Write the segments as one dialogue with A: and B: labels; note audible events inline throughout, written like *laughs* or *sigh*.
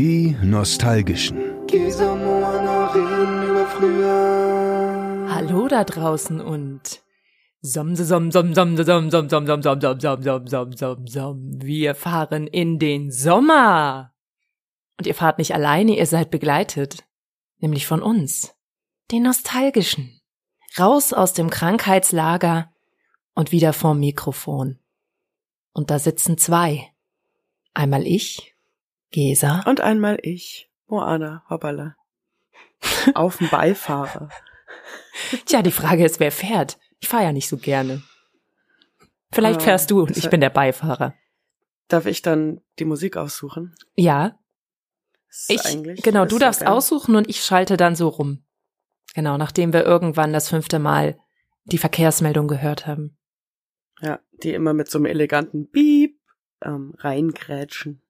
A: Die Nostalgischen.
B: Hallo da draußen und som som som som som som som som som som som som som som som wir fahren in den Sommer. Und ihr fahrt nicht alleine, ihr seid begleitet, nämlich von uns, den Nostalgischen. Raus aus dem Krankheitslager und wieder vorm Mikrofon. Und da sitzen zwei. Einmal ich, Gesa.
C: Und einmal ich, Moana, hoppala. *laughs* Auf dem Beifahrer.
B: Tja, die Frage ist, wer fährt? Ich fahre ja nicht so gerne. Vielleicht fährst du und ich bin der Beifahrer.
C: Darf ich dann die Musik aussuchen?
B: Ja.
C: Ist
B: Ich,
C: eigentlich-
B: genau, du darfst
C: gern.
B: aussuchen und ich schalte dann so rum. Genau, nachdem wir irgendwann das fünfte Mal die Verkehrsmeldung gehört haben.
C: Ja, die immer mit so einem eleganten Piep ähm, reingrätschen.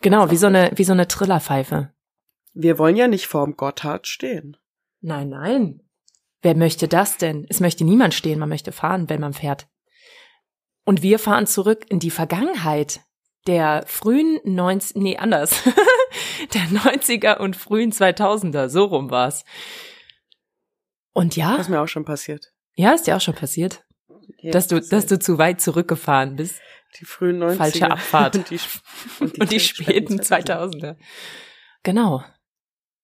B: Genau, wie so eine, wie so eine Trillerpfeife.
C: Wir wollen ja nicht vorm Gotthard stehen.
B: Nein, nein. Wer möchte das denn? Es möchte niemand stehen, man möchte fahren, wenn man fährt. Und wir fahren zurück in die Vergangenheit der frühen 90, nee, anders. *laughs* der 90er und frühen 2000er, so rum war's. Und ja,
C: Das ist mir auch schon passiert.
B: ja, ist dir auch schon passiert,
C: Ja,
B: dass du,
C: das
B: dass du zu weit zurückgefahren bist.
C: Die frühen 90er.
B: falsche *laughs* Abfahrt.
C: und die, *laughs* und
B: Und die späten 2000er. Genau.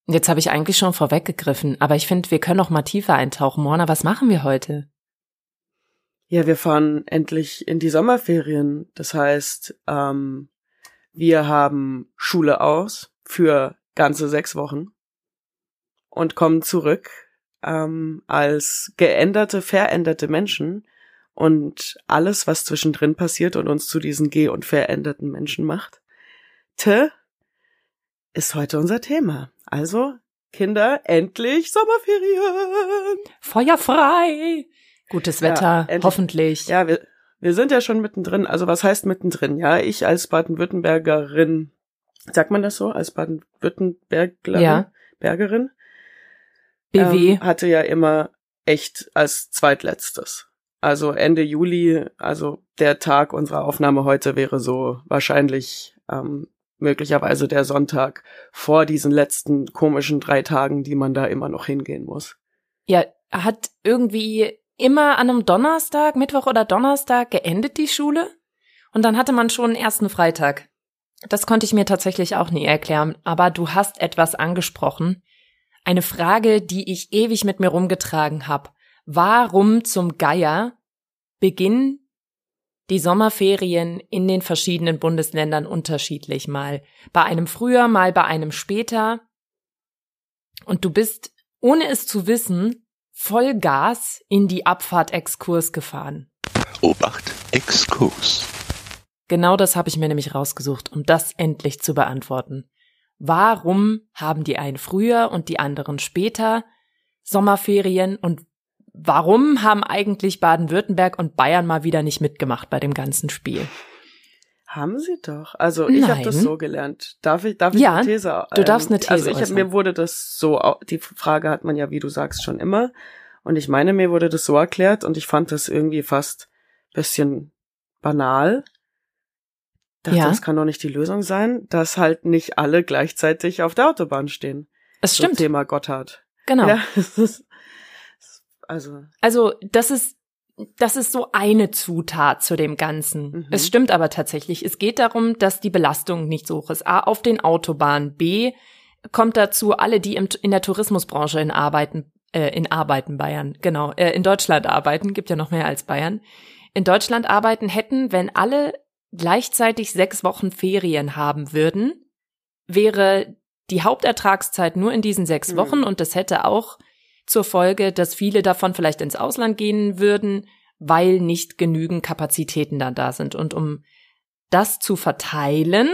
B: Jetzt habe ich eigentlich schon vorweggegriffen, aber ich finde, wir können noch mal tiefer eintauchen. Mona, was machen wir heute?
C: Ja, wir fahren endlich in die Sommerferien. Das heißt, ähm, wir haben Schule aus für ganze sechs Wochen und kommen zurück ähm, als geänderte, veränderte Menschen. Und alles, was zwischendrin passiert und uns zu diesen ge- und veränderten Menschen macht, te, ist heute unser Thema. Also, Kinder, endlich Sommerferien!
B: Feuer frei! Gutes
C: Ja,
B: Wetter,
C: endlich.
B: hoffentlich.
C: Ja, wir, wir sind ja schon mittendrin. Also was heißt mittendrin? Ja, ich als Baden-Württembergerin, sagt man das so? Als Baden-Württemberglerin?
B: Ja.
C: Bergerin?
B: BW.
C: Ähm, hatte ja immer echt als zweitletztes. Also Ende Juli, also der Tag unserer Aufnahme heute wäre so wahrscheinlich ähm, möglicherweise der Sonntag vor diesen letzten komischen drei Tagen, die man da immer noch hingehen muss.
B: ja, hat irgendwie immer an einem Donnerstag, Mittwoch oder Donnerstag geendet die Schule. Und dann hatte man schon einen ersten Freitag. Das konnte ich mir tatsächlich auch nie erklären. Aber du hast etwas angesprochen. Eine Frage, die ich ewig mit mir rumgetragen habe. Warum zum Geier beginnen die Sommerferien in den verschiedenen Bundesländern unterschiedlich mal? Bei einem früher, mal bei einem später. Und du bist, ohne es zu wissen, voll Gas in die Abfahrt-Exkurs gefahren.
D: Obacht, Exkurs.
B: Genau das habe ich mir nämlich rausgesucht, um das endlich zu beantworten. Warum haben die einen früher und die anderen später Sommerferien und warum haben eigentlich Baden-Württemberg und Bayern mal wieder nicht mitgemacht bei dem ganzen Spiel?
C: Haben sie doch. Also ich habe das so gelernt. Darf ich, darf ich
B: Ja,
C: eine These? ähm,
B: du darfst eine These
C: Also ich hab, mir wurde das so, die Frage hat man ja, wie du sagst, schon immer. Und ich meine, mir wurde das so erklärt und ich fand das irgendwie fast bisschen banal. Dachte,
B: Ja.
C: das kann doch nicht die Lösung sein, dass halt nicht alle gleichzeitig auf der Autobahn stehen.
B: Es
C: Zum
B: stimmt,
C: Thema Gotthard.
B: genau.
C: Ja, *laughs* es ist, also,
B: Also, das ist, das ist so eine Zutat zu dem Ganzen.
C: Mhm.
B: Es stimmt aber tatsächlich. Es geht darum, dass die Belastung nicht so hoch ist. A, auf den Autobahnen. B, kommt dazu, alle, die im, in der Tourismusbranche in Arbeiten, äh, in Arbeiten Bayern, genau, äh, in Deutschland arbeiten, gibt ja noch mehr als Bayern, in Deutschland arbeiten hätten, wenn alle gleichzeitig sechs Wochen Ferien haben würden, wäre die Hauptertragszeit nur in diesen sechs
C: Mhm.
B: Wochen und das hätte auch zur Folge, dass viele davon vielleicht ins Ausland gehen würden, weil nicht genügend Kapazitäten dann da sind. Und um das zu verteilen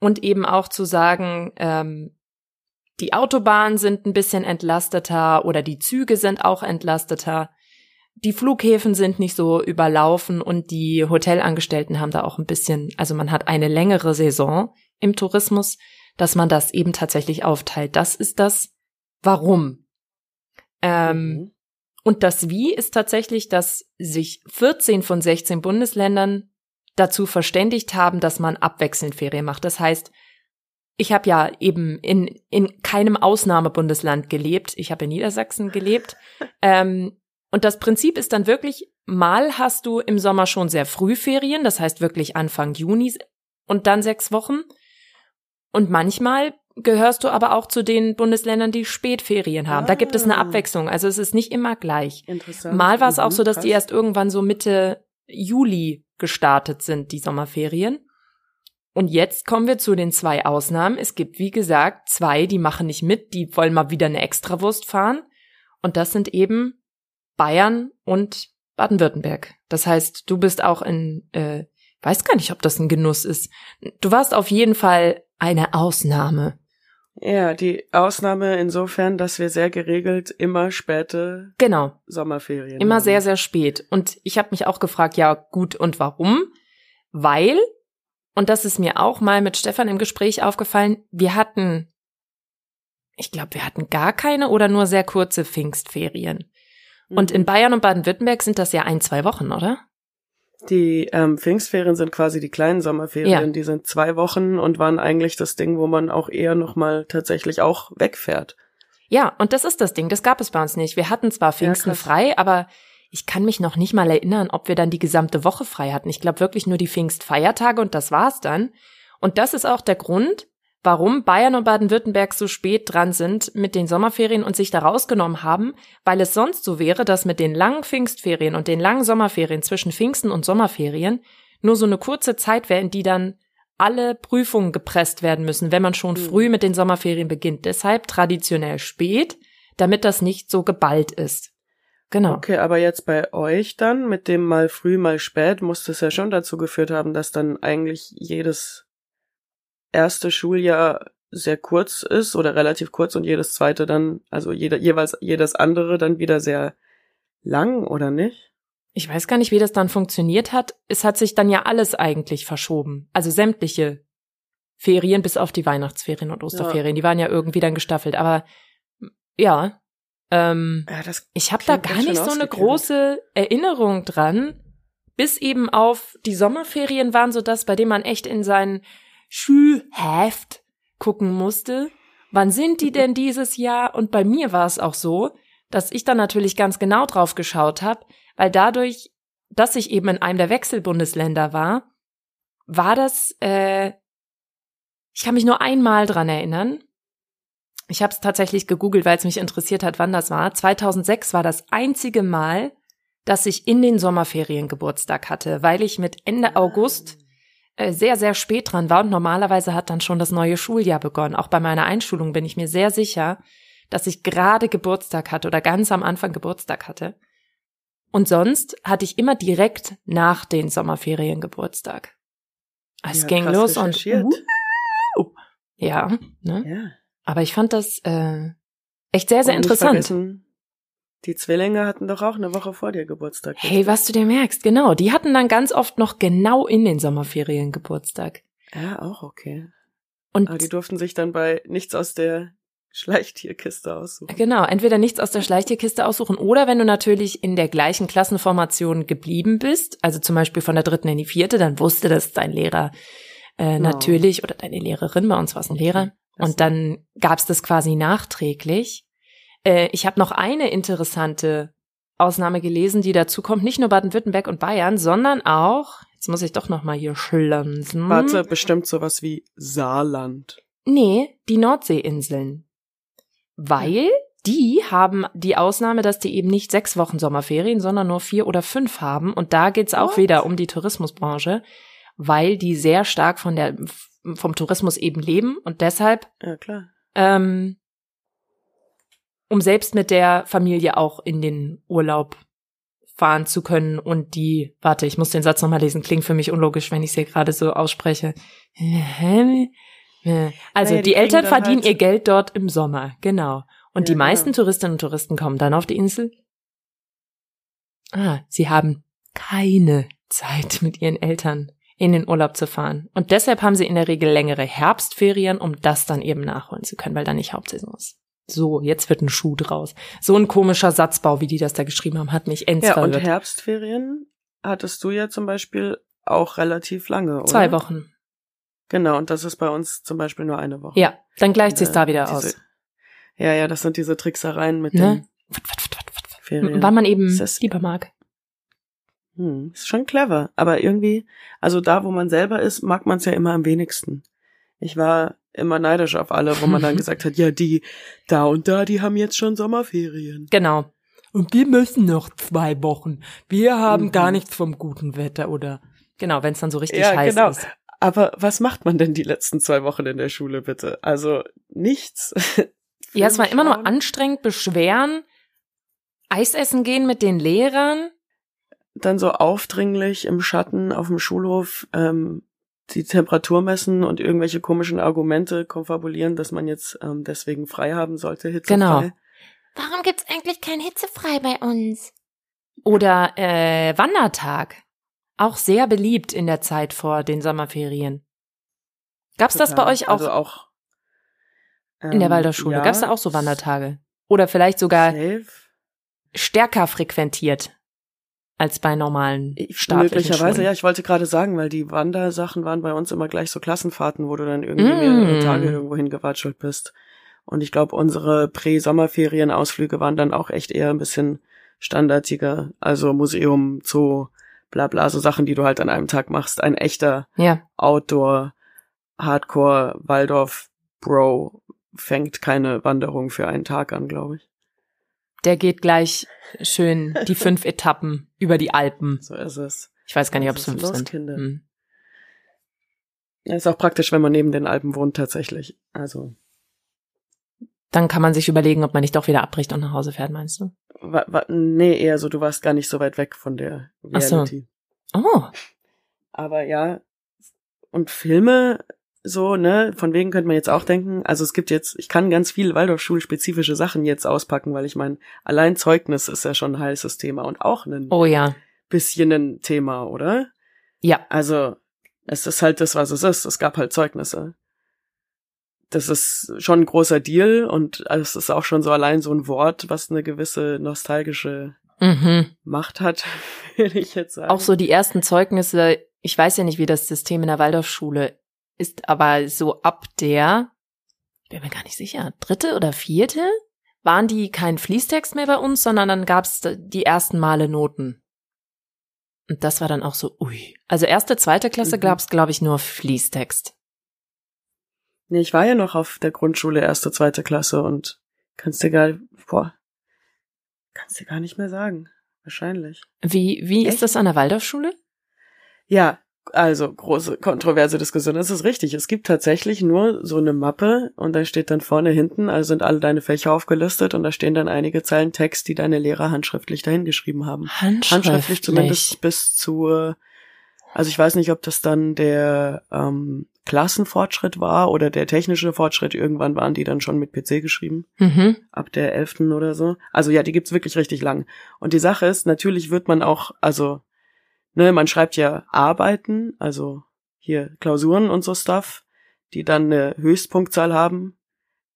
B: und eben auch zu sagen, ähm, die Autobahnen sind ein bisschen entlasteter oder die Züge sind auch entlasteter, die Flughäfen sind nicht so überlaufen und die Hotelangestellten haben da auch ein bisschen, also man hat eine längere Saison im Tourismus, dass man das eben tatsächlich aufteilt. Das ist das Warum. Ähm,
C: mhm.
B: und das Wie ist tatsächlich, dass sich 14 von 16 Bundesländern dazu verständigt haben, dass man abwechselnd Ferien macht. Das heißt, ich habe ja eben in, in keinem Ausnahmebundesland gelebt. Ich habe in Niedersachsen gelebt. *laughs* ähm, und das Prinzip ist dann wirklich, mal hast du im Sommer schon sehr früh Ferien, das heißt wirklich Anfang Juni und dann sechs Wochen. Und manchmal gehörst du aber auch zu den Bundesländern, die Spätferien haben. Da gibt es eine
C: Ah.
B: Abwechslung. Also es ist nicht immer gleich.
C: Interessant.
B: Mal war es auch
C: Mhm,
B: so, dass die
C: krass.
B: erst irgendwann so Mitte Juli gestartet sind, die Sommerferien. Und jetzt kommen wir zu den zwei Ausnahmen. Es gibt, wie gesagt, zwei, die machen nicht mit, die wollen mal wieder eine Extrawurst fahren. Und das sind eben Bayern und Baden-Württemberg. Das heißt, du bist auch in, äh, weiß gar nicht, ob das ein Genuss ist. Du warst auf jeden Fall eine Ausnahme.
C: Ja, die Ausnahme insofern, dass wir sehr geregelt immer späte
B: Genau.
C: Sommerferien
B: Immer
C: haben.
B: sehr, sehr spät. Und ich habe mich auch gefragt, ja gut, und warum? Weil, und das ist mir auch mal mit Stefan im Gespräch aufgefallen, wir hatten, ich glaube, wir hatten gar keine oder nur sehr kurze Pfingstferien. Und
C: Mhm.
B: in Bayern und Baden-Württemberg sind das ja ein, zwei Wochen, oder?
C: Die ähm, Pfingstferien sind quasi die kleinen Sommerferien.
B: Ja.
C: Die sind zwei Wochen und waren eigentlich das Ding, wo man auch eher noch mal tatsächlich auch wegfährt.
B: Ja, und das ist das Ding, das gab es bei uns nicht. Wir hatten zwar Pfingsten
C: krass.
B: frei, aber ich kann mich noch nicht mal erinnern, ob wir dann die gesamte Woche frei hatten. Ich glaube wirklich nur die Pfingstfeiertage und das war's dann. Und das ist auch der Grund, warum Bayern und Baden-Württemberg so spät dran sind mit den Sommerferien und sich da rausgenommen haben, weil es sonst so wäre, dass mit den langen Pfingstferien und den langen Sommerferien zwischen Pfingsten und Sommerferien nur so eine kurze Zeit wäre, in die dann alle Prüfungen gepresst werden müssen, wenn man schon
C: Mhm.
B: früh mit den Sommerferien beginnt. Deshalb traditionell spät, damit das nicht so geballt ist. Genau.
C: Okay, aber jetzt bei euch dann, mit dem mal früh, mal spät, muss das ja schon dazu geführt haben, dass dann eigentlich jedes erste Schuljahr sehr kurz ist oder relativ kurz und jedes zweite dann, also jeder, jeweils jedes andere dann wieder sehr lang, oder nicht?
B: Ich weiß gar nicht, wie das dann funktioniert hat. Es hat sich dann ja alles eigentlich verschoben. Also sämtliche Ferien bis auf die Weihnachtsferien und Osterferien. Die waren ja irgendwie dann gestaffelt. Aber ja, ähm,
C: Ja,
B: ich habe da gar nicht so eine große Erinnerung dran. Bis eben auf die Sommerferien waren so das, bei dem man echt in sein Schulheft gucken musste. Wann sind die denn dieses Jahr? Und bei mir war es auch so, dass ich dann natürlich ganz genau drauf geschaut habe, weil dadurch, dass ich eben in einem der Wechselbundesländer war, war das, äh, ich kann mich nur einmal dran erinnern. Ich habe es tatsächlich gegoogelt, weil es mich interessiert hat, wann das war. 2006 war das einzige Mal, dass ich in den Sommerferien Geburtstag hatte, weil ich mit Ende August sehr, sehr spät dran war und normalerweise hat dann schon das neue Schuljahr begonnen. Auch bei meiner Einschulung bin ich mir sehr sicher, dass ich gerade Geburtstag hatte oder ganz am Anfang Geburtstag hatte. Und sonst hatte ich immer direkt nach den Sommerferien Geburtstag. Es
C: Ja,
B: ging los und uh, ja, ne?
C: Ja.
B: Aber ich fand das äh, echt sehr, sehr
C: Und
B: interessant.
C: Die Zwillinge hatten doch auch eine Woche vor dir Geburtstag.
B: Hey, was du dir merkst, genau. Die hatten dann ganz oft noch genau in den Sommerferien Geburtstag.
C: Ja, auch okay.
B: Und
C: Aber die durften sich dann bei nichts aus der Schleichtierkiste aussuchen.
B: Genau, entweder nichts aus der Schleichtierkiste aussuchen oder wenn du natürlich in der gleichen Klassenformation geblieben bist, also zum Beispiel von der dritten in die vierte, dann wusste das dein Lehrer äh,
C: Genau.
B: natürlich oder deine Lehrerin, bei uns war es ein Lehrer.
C: Das-
B: Und dann gab's das quasi nachträglich. Äh, ich habe noch eine interessante Ausnahme gelesen, die dazu kommt, nicht nur Baden-Württemberg und Bayern, sondern auch, jetzt muss ich doch noch mal hier schlanzen.
C: Warte, bestimmt sowas wie Saarland.
B: Nee, die Nordseeinseln. Weil die haben die Ausnahme, dass die eben nicht sechs Wochen Sommerferien, sondern nur vier oder fünf haben. Und da geht's auch
C: What?
B: wieder um die Tourismusbranche, weil die sehr stark von der, vom Tourismus eben leben und deshalb,
C: Ja, klar.
B: ähm, um selbst mit der Familie auch in den Urlaub fahren zu können und die, warte, ich muss den Satz nochmal lesen, klingt für mich unlogisch, wenn ich es hier gerade so ausspreche. *laughs* Also
C: die
B: die Eltern verdienen
C: halt-
B: ihr Geld dort im Sommer, genau. Und
C: Ja,
B: die
C: genau.
B: meisten Touristinnen und Touristen kommen dann auf die Insel. Ah, sie haben keine Zeit *laughs* mit ihren Eltern in den Urlaub zu fahren. Und deshalb haben sie in der Regel längere Herbstferien, um das dann eben nachholen zu können, weil dann nicht Hauptsaison ist. So, jetzt wird ein Schuh draus. So ein komischer Satzbau, wie die das da geschrieben haben, hat mich ends
C: Ja, und. Herbstferien hattest du ja zum Beispiel auch relativ lange, oder?
B: Zwei Wochen.
C: Genau, und das ist bei uns zum Beispiel nur eine Woche.
B: Ja, dann gleicht sich's
C: Äh,
B: da wieder
C: diese-
B: aus.
C: Ja, ja, das sind diese Tricksereien mit
B: Ne?
C: den Ferien.
B: Weil man eben
C: das-
B: lieber mag.
C: Hm, ist schon clever, aber irgendwie, also da, wo man selber ist, mag man es ja immer am wenigsten. Ich war immer neidisch auf alle, wo man dann *laughs* gesagt hat, ja, die da und da, die haben jetzt schon Sommerferien.
B: Genau. Und wir müssen noch zwei Wochen. Wir haben
C: Mhm.
B: gar nichts vom guten Wetter oder genau, wenn es dann so richtig
C: Ja,
B: heiß
C: genau.
B: ist.
C: Aber was macht man denn die letzten zwei Wochen in der Schule, bitte? Also nichts. *laughs*
B: Ja, es war immer nur anstrengend, beschweren, Eis essen gehen mit den Lehrern.
C: Dann so aufdringlich im Schatten auf dem Schulhof ähm, die Temperatur messen und irgendwelche komischen Argumente konfabulieren, dass man jetzt ähm, deswegen frei haben sollte, hitzefrei.
B: Genau.
E: Warum gibt's eigentlich kein Hitzefrei bei uns?
B: Oder äh, Wandertag. Auch sehr beliebt in der Zeit vor den Sommerferien. Gab's das bei
C: Total.
B: euch auch,
C: Also auch
B: in der
C: ähm,
B: Waldorfschule?
C: ja,
B: Gab's da auch so Wandertage? Oder vielleicht sogar
C: Safe.
B: stärker frequentiert als bei normalen
C: Ich-
B: staatlichen
C: Möglicherweise,
B: Schulen?
C: ja. Ich wollte gerade sagen, weil die Wandersachen waren bei uns immer gleich so Klassenfahrten, wo du dann irgendwie
B: Mm.
C: mehrere Tage irgendwo hingewatschelt bist. Und ich glaube, unsere Prä-Sommerferien-Ausflüge waren dann auch echt eher ein bisschen standardiger. Also Museum, Zoo, bla bla, so Sachen, die du halt an einem Tag machst. Ein echter
B: Ja,
C: Outdoor, Hardcore, Waldorf, Bro fängt keine Wanderung für einen Tag an, glaube ich.
B: Der geht gleich schön die fünf Etappen über die Alpen.
C: So ist es.
B: Ich weiß gar nicht, ob es fünf
C: los,
B: sind.
C: Kinder?
B: Hm.
C: Ja, Ist auch praktisch, wenn man neben den Alpen wohnt, tatsächlich. Also,
B: Dann kann man sich überlegen, ob man nicht doch wieder abbricht und nach Hause fährt, meinst du?
C: wa, wa, nee, eher so, du warst gar nicht so weit weg von der
B: Ach so.
C: Reality.
B: Oh,
C: Aber ja, und Filme, so, ne, von wegen könnte man jetzt auch denken, also es gibt jetzt, ich kann ganz viel Waldorfschulspezifische Sachen jetzt auspacken, weil ich meine, allein Zeugnis ist ja schon ein heißes Thema und auch ein
B: oh ja.
C: bisschen ein Thema, oder?
B: Ja,
C: Also, es ist halt das, was es ist. Es gab halt Zeugnisse. Das ist schon ein großer Deal und es ist auch schon so allein so ein Wort, was eine gewisse nostalgische
B: mhm.
C: Macht hat, *laughs* würde ich jetzt sagen.
B: Auch so die ersten Zeugnisse, ich weiß ja nicht, wie das System in der Waldorfschule ist, aber so ab der, ich bin mir gar nicht sicher, dritte oder vierte, waren die kein Fließtext mehr bei uns, sondern dann gab's die ersten Male Noten. Und das war dann auch so, ui. Also erste, zweite Klasse
C: Mhm.
B: gab's, glaube ich, nur Fließtext.
C: Nee, ich war ja noch auf der Grundschule erste, zweite Klasse und kannst dir gar, boah, kannst dir gar nicht mehr sagen. Wahrscheinlich.
B: Wie, wie
C: Echt?
B: ist das an der Waldorfschule?
C: Ja, also große kontroverse Diskussion. Das ist richtig. Es gibt tatsächlich nur so eine Mappe und da steht dann vorne hinten, also sind alle deine Fächer aufgelistet und da stehen dann einige Zeilen Text, die deine Lehrer handschriftlich dahingeschrieben haben.
B: Handschriftlich.
C: Handschriftlich zumindest bis zur, also ich weiß nicht, ob das dann der ähm, Klassenfortschritt war oder der technische Fortschritt. Irgendwann waren die dann schon mit PC geschrieben
B: Mhm.
C: ab der elften oder so. Also ja, die gibt's wirklich richtig lang. Und die Sache ist, natürlich wird man auch, also, ne, man schreibt ja Arbeiten, also hier Klausuren und so Stuff, die dann eine Höchstpunktzahl haben,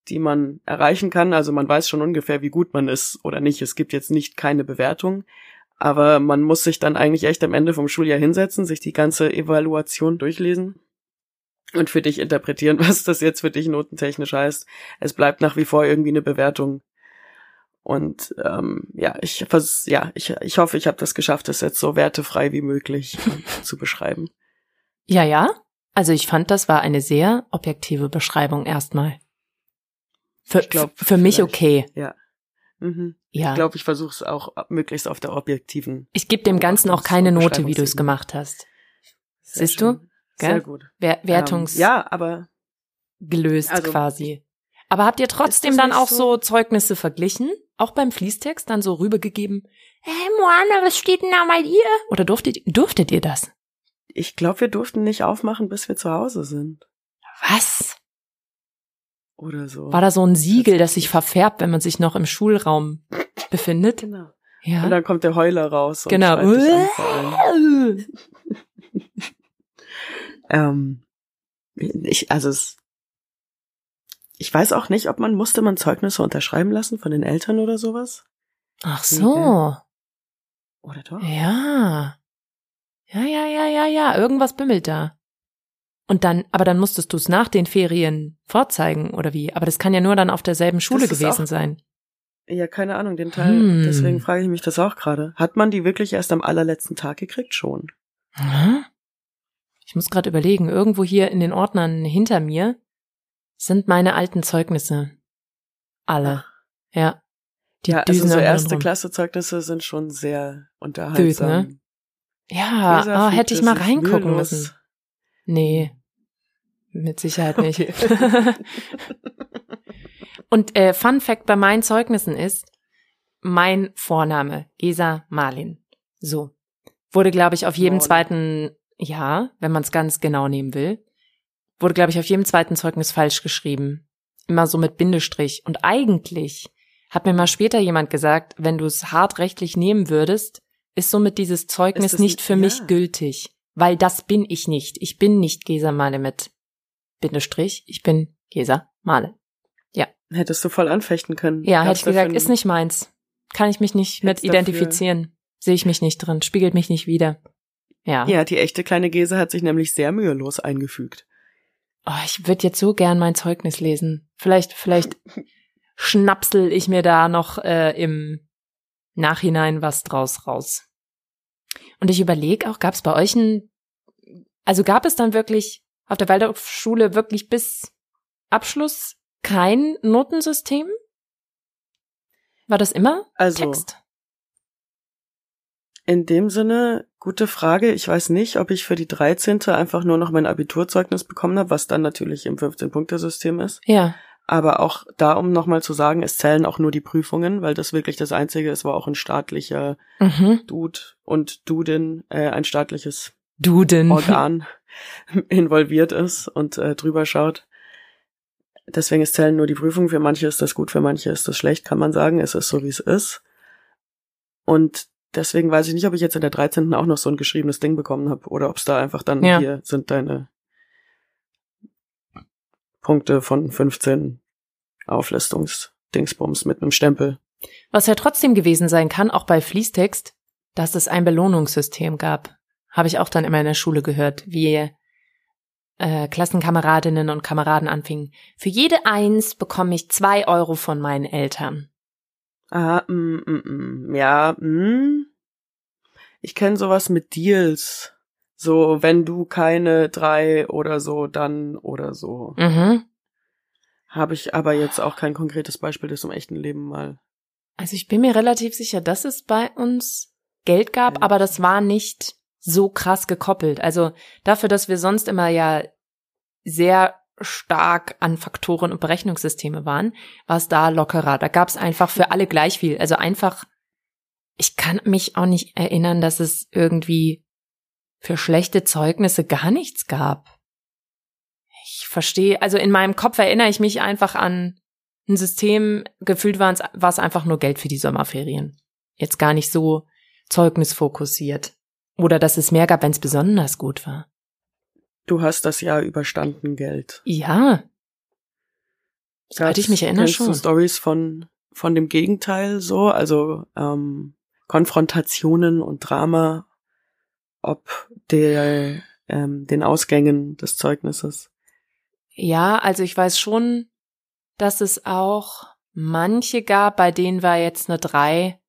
C: die man erreichen kann. Also man weiß schon ungefähr, wie gut man ist oder nicht. Es gibt jetzt nicht keine Bewertung. Aber man muss sich dann eigentlich echt am Ende vom Schuljahr hinsetzen, sich die ganze Evaluation durchlesen und für dich interpretieren, *laughs* was das jetzt für dich notentechnisch heißt. Es bleibt nach wie vor irgendwie eine Bewertung. Und ähm, ja, ich vers ja, ich, ich hoffe, ich habe das geschafft, es jetzt so wertefrei wie möglich ähm, *laughs* zu beschreiben.
B: Ja, ja. Also ich fand, das war eine sehr objektive Beschreibung erstmal. Für,
C: glaub,
B: für mich okay.
C: Mhm.
B: Ja.
C: Ich glaube, ich versuche es auch möglichst auf der objektiven.
B: Ich gebe dem Ganzen auch keine Note, wie du es gemacht hast.
C: Sehr
B: Siehst du?
C: schön.
B: Gell?
C: Sehr gut.
B: Wer Wertungs
C: Ähm, ja, aber
B: gelöst
C: also-
B: quasi. Aber habt ihr trotzdem dann auch
C: so?
B: so Zeugnisse verglichen? Auch beim Fließtext dann so rübergegeben?
E: Hey Moana, was steht denn da bei dir?
B: Oder durftet, durftet ihr das?
C: ich glaube, wir durften nicht aufmachen, bis wir zu Hause sind.
B: Was?
C: Oder so.
B: War da so ein Siegel, das sich verfärbt, wenn man sich noch im Schulraum befindet?
C: Genau. Und
B: Ja.
C: dann kommt der Heuler raus und
B: Genau. *laughs*
C: Ähm, ich, also es, ich weiß auch nicht, ob man, musste man Zeugnisse unterschreiben lassen von den Eltern oder sowas?
B: Ach so.
C: Oder doch?
B: Ja. Ja, ja, ja, ja, ja. Irgendwas bimmelt da. Und dann, aber dann musstest du es nach den Ferien vorzeigen, oder wie? Aber das kann ja nur dann auf derselben Schule
C: Das
B: gewesen
C: auch-
B: sein.
C: Ja, keine Ahnung, den Teil.
B: Hm.
C: Deswegen frage ich mich das auch gerade. Hat man die wirklich erst am allerletzten Tag gekriegt? Schon.
B: Hä? Ich muss gerade überlegen, irgendwo hier in den Ordnern hinter mir sind meine alten Zeugnisse. Alle. Ja. Die
C: ja, also so erste
B: rum.
C: Klasse Zeugnisse sind schon sehr unterhaltsam.
B: ne? Ja,
C: Lisa
B: ah, hätte ich mal reingucken
C: mühelos.
B: müssen. Nee. Mit Sicherheit *laughs* nicht.
C: Okay. *laughs*
B: Und äh, Fun Fact bei meinen Zeugnissen ist, mein Vorname, Gesa Marlin. So. Wurde, glaube ich, auf jedem
C: Marlin.
B: zweiten, ja, wenn man es ganz genau nehmen will, wurde, glaube ich, auf jedem zweiten Zeugnis falsch geschrieben. Immer so mit Bindestrich. Und eigentlich hat mir mal später jemand gesagt, wenn du es hart rechtlich nehmen würdest, ist somit dieses Zeugnis nicht für mich
C: ja.
B: gültig. Weil das bin ich nicht. Ich bin nicht Gesa Male mit Bindestrich. Ich bin Gesa Male.
C: Hättest du voll anfechten können.
B: Ja, hätte ich gesagt, ist nicht meins. Kann ich mich nicht mit identifizieren. Sehe ich mich nicht drin. Spiegelt mich nicht wieder. Ja.
C: Ja, die echte kleine Gese hat sich nämlich sehr mühelos eingefügt.
B: Oh, ich würde jetzt so gern mein Zeugnis lesen. Vielleicht, vielleicht schnapsel ich mir da noch äh, im Nachhinein was draus raus. Und ich überlege auch, gab es bei euch ein, also gab es dann wirklich auf der Waldorfschule wirklich bis Abschluss kein Notensystem? War das immer
C: Also,
B: Text?
C: in dem Sinne, gute Frage. Ich weiß nicht, ob ich für die 13. einfach nur noch mein Abiturzeugnis bekommen habe, was dann natürlich im 15-Punkte-System ist.
B: Ja.
C: Aber auch da, um nochmal zu sagen, es zählen auch nur die Prüfungen, weil das wirklich das Einzige ist, war auch ein staatlicher
B: Mhm.
C: Dude und Dudin, äh, ein staatliches
B: Duden.
C: Organ *laughs* involviert ist und äh, drüber schaut. Deswegen es zählen nur die Prüfungen. Für manche ist das gut, für manche ist das schlecht, kann man sagen. Es ist so, wie es ist. Und deswegen weiß ich nicht, ob ich jetzt in der 13. auch noch so ein geschriebenes Ding bekommen habe oder ob es da einfach dann
B: Ja.
C: hier sind deine Punkte von 15 Auflistungsdingsbums mit einem Stempel.
B: Was ja trotzdem gewesen sein kann, auch bei Fließtext, dass es ein Belohnungssystem gab. Habe ich auch dann immer in der Schule gehört, wie äh, Klassenkameradinnen und Kameraden anfingen. Für jede Eins bekomme ich zwei Euro von meinen Eltern.
C: Ah, mm, mm, mm. ja, mm. Ich kenne sowas mit Deals. So, wenn du keine drei oder so, dann oder so.
B: Mhm.
C: Habe ich aber jetzt auch kein konkretes Beispiel, das im echten Leben mal.
B: Also ich bin mir relativ sicher, dass es bei uns Geld gab,
C: Ja.
B: aber das war nicht so krass gekoppelt. Also dafür, dass wir sonst immer ja sehr stark an Faktoren und Berechnungssysteme waren, war es da lockerer. Da gab es einfach für alle gleich viel. Also einfach, ich kann mich auch nicht erinnern, dass es irgendwie für schlechte Zeugnisse gar nichts gab. Ich verstehe, also in meinem Kopf erinnere ich mich einfach an ein System, gefühlt war es, war es einfach nur Geld für die Sommerferien. Jetzt gar nicht so zeugnisfokussiert. Oder dass es mehr gab, wenn es besonders gut war.
C: Du hast das Jahr überstanden, Geld.
B: Ja. Soweit ich mich erinnere schon.
C: du Stories von von dem Gegenteil so, also ähm, Konfrontationen und Drama, ob der ähm, den Ausgängen des Zeugnisses.
B: Ja, also ich weiß schon, dass es auch manche gab, bei denen war jetzt eine drei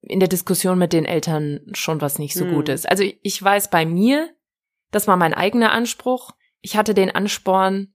B: in der Diskussion mit den Eltern schon was nicht so
C: Hm.
B: gut ist. Also ich weiß bei mir, das war mein eigener Anspruch. Ich hatte den Ansporn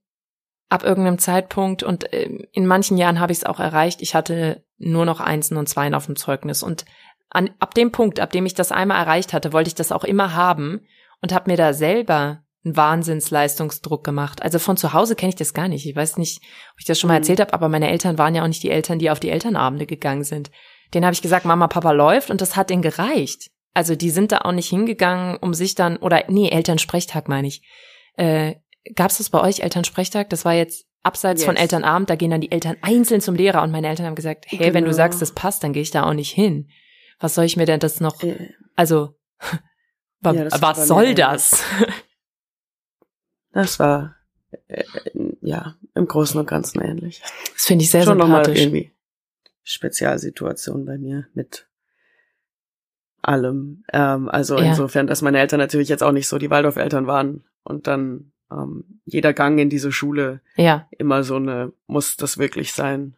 B: ab irgendeinem Zeitpunkt und ähm, in manchen Jahren habe ich es auch erreicht. Ich hatte nur noch Einsen und Zweien auf dem Zeugnis und an, ab dem Punkt, ab dem ich das einmal erreicht hatte, wollte ich das auch immer haben und habe mir da selber einen Wahnsinnsleistungsdruck gemacht. Also von zu Hause kenne ich das gar nicht. Ich weiß nicht, ob ich das schon mal
C: Mhm.
B: erzählt habe, aber meine Eltern waren ja auch nicht die Eltern, die auf die Elternabende gegangen sind. Den habe ich gesagt, Mama, Papa läuft und das hat denen gereicht. Also die sind da auch nicht hingegangen, um sich dann, oder nee, Elternsprechtag meine ich. Äh, Gab es das bei euch, Elternsprechtag? Das war jetzt abseits von
C: Yes.
B: Elternabend, da gehen dann die Eltern einzeln zum Lehrer und meine Eltern haben gesagt, hey, wenn du
C: Genau.
B: sagst, das passt, dann gehe ich da auch nicht hin. Was soll ich mir denn das noch,
C: Äh,
B: also, *laughs* wa-
C: Ja, das
B: was soll das?
C: Das war äh, äh, ja im Großen und Ganzen ähnlich.
B: Das finde ich sehr
C: Schon nochmal
B: sympathisch.
C: irgendwie Spezialsituation bei mir mit allem. Ähm, also
B: Ja.
C: insofern, dass meine Eltern natürlich jetzt auch nicht so die Waldorf-Eltern waren und dann ähm, jeder Gang in diese Schule
B: Ja,
C: immer so eine, muss das wirklich sein?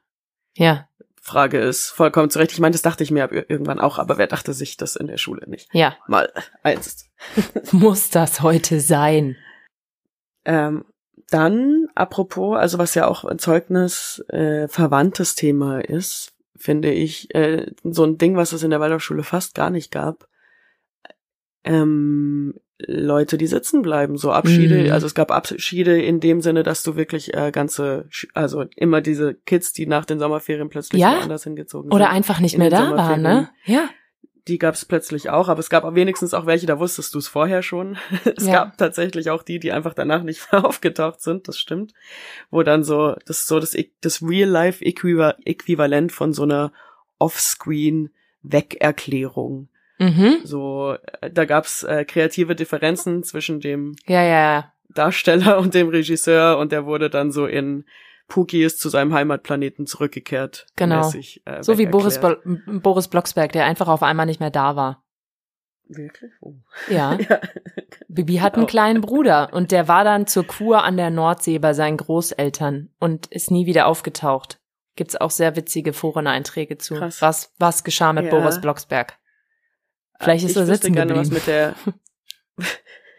B: ja,
C: Frage ist vollkommen zurecht. Ich meine, das dachte ich mir irgendwann auch, aber wer dachte sich das in der Schule nicht?
B: ja.
C: Mal eins. *laughs* *laughs*
B: Muss das heute sein?
C: Ähm, dann, apropos, also was ja auch ein Zeugnis äh, verwandtes Thema ist, finde ich, äh, so ein Ding, was es in der Waldorfschule fast gar nicht gab. Ähm, Leute, die sitzen bleiben, so Abschiede,
B: Mhm.
C: also es gab Abschiede in dem Sinne, dass du wirklich äh, ganze, also immer diese Kids, die nach den Sommerferien plötzlich
B: Ja.
C: woanders hingezogen
B: Oder
C: sind.
B: einfach nicht mehr da waren, ne? Ja.
C: Die gab es plötzlich auch, aber es gab wenigstens auch welche, da wusstest du es vorher schon. *laughs* Es
B: Ja.
C: gab tatsächlich auch die, die einfach danach nicht *laughs* mehr aufgetaucht sind, das stimmt. Wo dann so, das ist so das, das Real-Life-Äquivalent von so einer Offscreen-Wegerklärung.
B: Mhm.
C: So, da gab's äh, kreative Differenzen zwischen dem
B: ja, ja.
C: Darsteller *laughs* und dem Regisseur und der wurde dann so in Pookie ist zu seinem Heimatplaneten zurückgekehrt.
B: Genau.
C: mäßig, äh,
B: So wie Boris. Bo Boris Blocksberg, der einfach auf einmal nicht mehr da war.
C: Wirklich? Oh.
B: Ja. *laughs*
C: ja.
B: Bibi hat einen
C: Genau.
B: kleinen Bruder und der war dann zur Kur an der Nordsee bei seinen Großeltern und ist nie wieder aufgetaucht. Gibt's auch sehr witzige Foreneinträge zu.
C: Krass.
B: Was, was geschah mit
C: Ja.
B: Boris Blocksberg? Vielleicht ist
C: ich
B: er sitzen
C: gerne, was
B: geblieben.
C: mit der *laughs*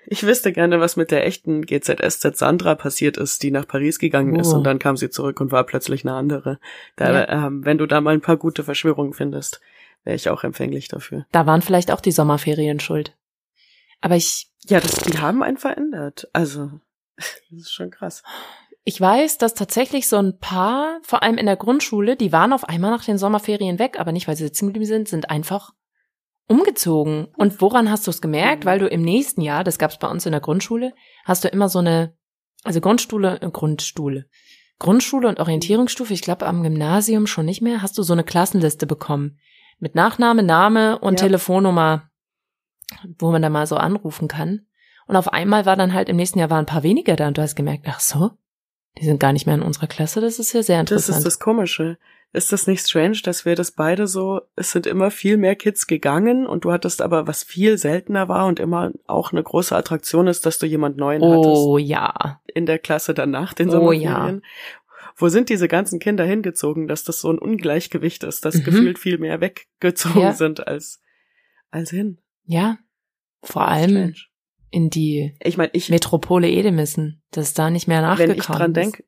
C: Ich wüsste gerne, was mit der echten GZSZ Sandra passiert ist, die nach Paris gegangen ist
B: Oh.
C: und dann kam sie zurück und war plötzlich eine andere. Da,
B: Ja.
C: ähm, wenn du da mal ein paar gute Verschwörungen findest, wäre ich auch empfänglich dafür.
B: Da waren vielleicht auch die Sommerferien schuld. Aber ich,
C: Ja, das, die haben einen verändert. Also, *laughs* das ist schon krass.
B: ich weiß, dass tatsächlich so ein paar, vor allem in der Grundschule, die waren auf einmal nach den Sommerferien weg, aber nicht, weil sie sitzen geblieben sind, sind einfach umgezogen. Und woran hast du es gemerkt? Weil du im nächsten Jahr, das gab es bei uns in der Grundschule, hast du immer so eine, also Grundschule, äh, Grundschule, Grundschule und Orientierungsstufe, ich glaube am Gymnasium schon nicht mehr, hast du so eine Klassenliste bekommen. Mit Nachname, Name und
C: Ja.
B: Telefonnummer, wo man da mal so anrufen kann. Und auf einmal war dann halt im nächsten Jahr waren ein paar weniger da und du hast gemerkt, ach so, die sind gar nicht mehr in unserer Klasse, das ist ja sehr
C: Das
B: interessant.
C: ist das Komische. Ist das nicht strange, dass wir das beide so, es sind immer viel mehr Kids gegangen und du hattest aber, was viel seltener war und immer auch eine große Attraktion ist, dass du jemand Neuen hattest.
B: oh ja.
C: in der Klasse danach den
B: Oh,
C: Sommerferien. Wo sind diese ganzen Kinder hingezogen, dass das so ein Ungleichgewicht ist, dass
B: Mhm.
C: gefühlt viel mehr weggezogen
B: Ja.
C: sind als, als hin?
B: Ja. Vor allem
C: Strange.
B: in die
C: Ich meine, ich,
B: Metropole Edemissen, das ist da nicht mehr nachgekommen
C: wenn ich dran denke,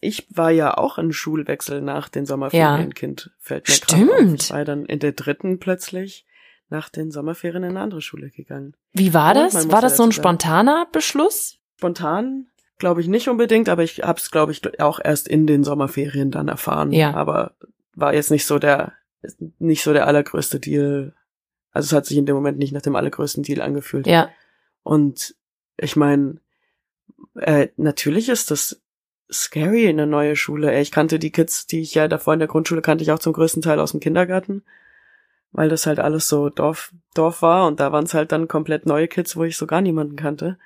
C: ich war ja auch ein Schulwechsel nach den Sommerferien Kind, fällt mir
B: Stimmt.
C: Ich war dann in der dritten plötzlich nach den Sommerferien in eine andere Schule gegangen.
B: Wie war
C: Und
B: das? War das so ein spontaner Beschluss?
C: Spontan glaube ich nicht unbedingt, aber ich hab's glaube ich auch erst in den Sommerferien dann erfahren.
B: Ja.
C: Aber war jetzt nicht so der nicht so der allergrößte Deal. Also es hat sich in dem Moment nicht nach dem allergrößten Deal angefühlt.
B: Ja.
C: Und ich meine, äh, natürlich ist das scary in eine neue Schule. Ich kannte die Kids, die ich ja davor in der Grundschule kannte ich auch zum größten Teil aus dem Kindergarten, weil das halt alles so Dorf, Dorf war und da waren es halt dann komplett neue Kids, wo ich so gar niemanden kannte.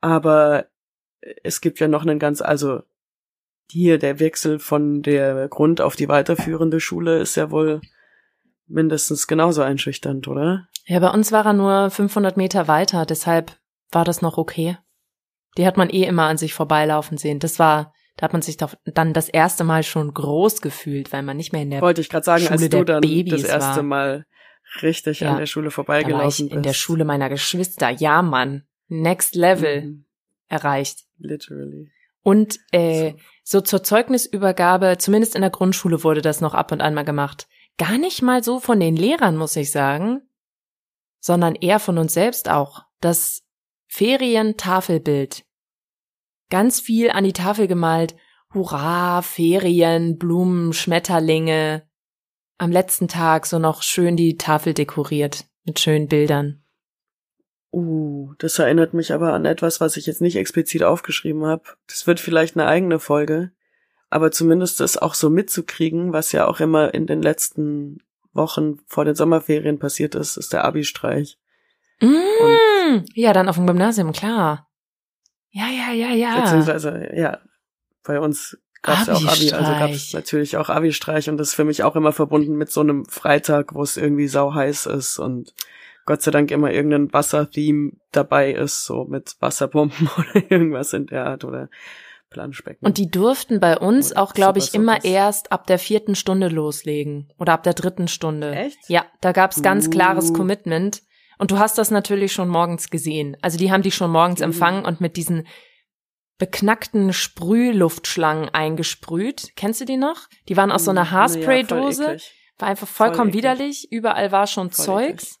C: Aber es gibt ja noch einen ganz, also hier der Wechsel von der Grund auf die weiterführende Schule ist ja wohl mindestens genauso einschüchternd, oder?
B: Ja, bei uns war er nur 500 Meter weiter, deshalb war das noch okay. Die hat man eh immer an sich vorbeilaufen sehen. Das war, da hat man sich doch dann das erste Mal schon groß gefühlt, weil man nicht mehr in der
C: Wollte ich gerade sagen, als
B: Schule
C: du
B: der
C: dann
B: Babys
C: das erste
B: war.
C: Mal richtig
B: Ja,
C: an der Schule
B: da war
C: vorbeigelaufen
B: ich in der
C: bist.
B: Schule meiner Geschwister. Ja, Mann. Next Level
C: Mhm,
B: erreicht.
C: literally.
B: Und äh,
C: So.
B: so zur Zeugnisübergabe, zumindest in der Grundschule wurde das noch ab und an mal gemacht. Gar nicht mal so von den Lehrern, muss ich sagen, sondern eher von uns selbst auch. Das Ferientafelbild. Ganz viel an die Tafel gemalt. Hurra, Ferien, Blumen, Schmetterlinge. Am letzten Tag so noch schön die Tafel dekoriert mit schönen Bildern.
C: Uh, das erinnert mich aber an etwas, was ich jetzt nicht explizit aufgeschrieben habe. Das wird vielleicht eine eigene Folge, aber zumindest das auch so mitzukriegen, was ja auch immer in den letzten Wochen vor den Sommerferien passiert ist, ist der Abi-Streich.
B: Mm, ja, dann auf dem Gymnasium, klar. Ja, ja, ja, ja.
C: Beziehungsweise, ja, bei uns gab's ja auch Abi, also
B: Abi-Streich.
C: gab's natürlich auch Abi-Streich und das ist für mich auch immer verbunden mit so einem Freitag, wo es irgendwie sau heiß ist und Gott sei Dank immer irgendein Wassertheme dabei ist, so mit Wasserbomben *laughs* oder irgendwas in der Art oder Planschbecken.
B: Und die durften bei uns
C: Oder
B: auch, glaube ich, immer erst ab der vierten Stunde loslegen oder ab der dritten Stunde.
C: Echt?
B: Ja, da gab's ganz klares
C: Uh.
B: Commitment. Und du hast das natürlich schon morgens gesehen. Also die haben die schon morgens
C: Mhm.
B: empfangen und mit diesen beknackten Sprühluftschlangen eingesprüht. Kennst du die noch? Die waren aus so einer
C: Ja, voll
B: Haarspraydose.
C: eklig.
B: war einfach vollkommen
C: eklig.
B: widerlich. Überall war schon
C: Voll
B: Zeugs.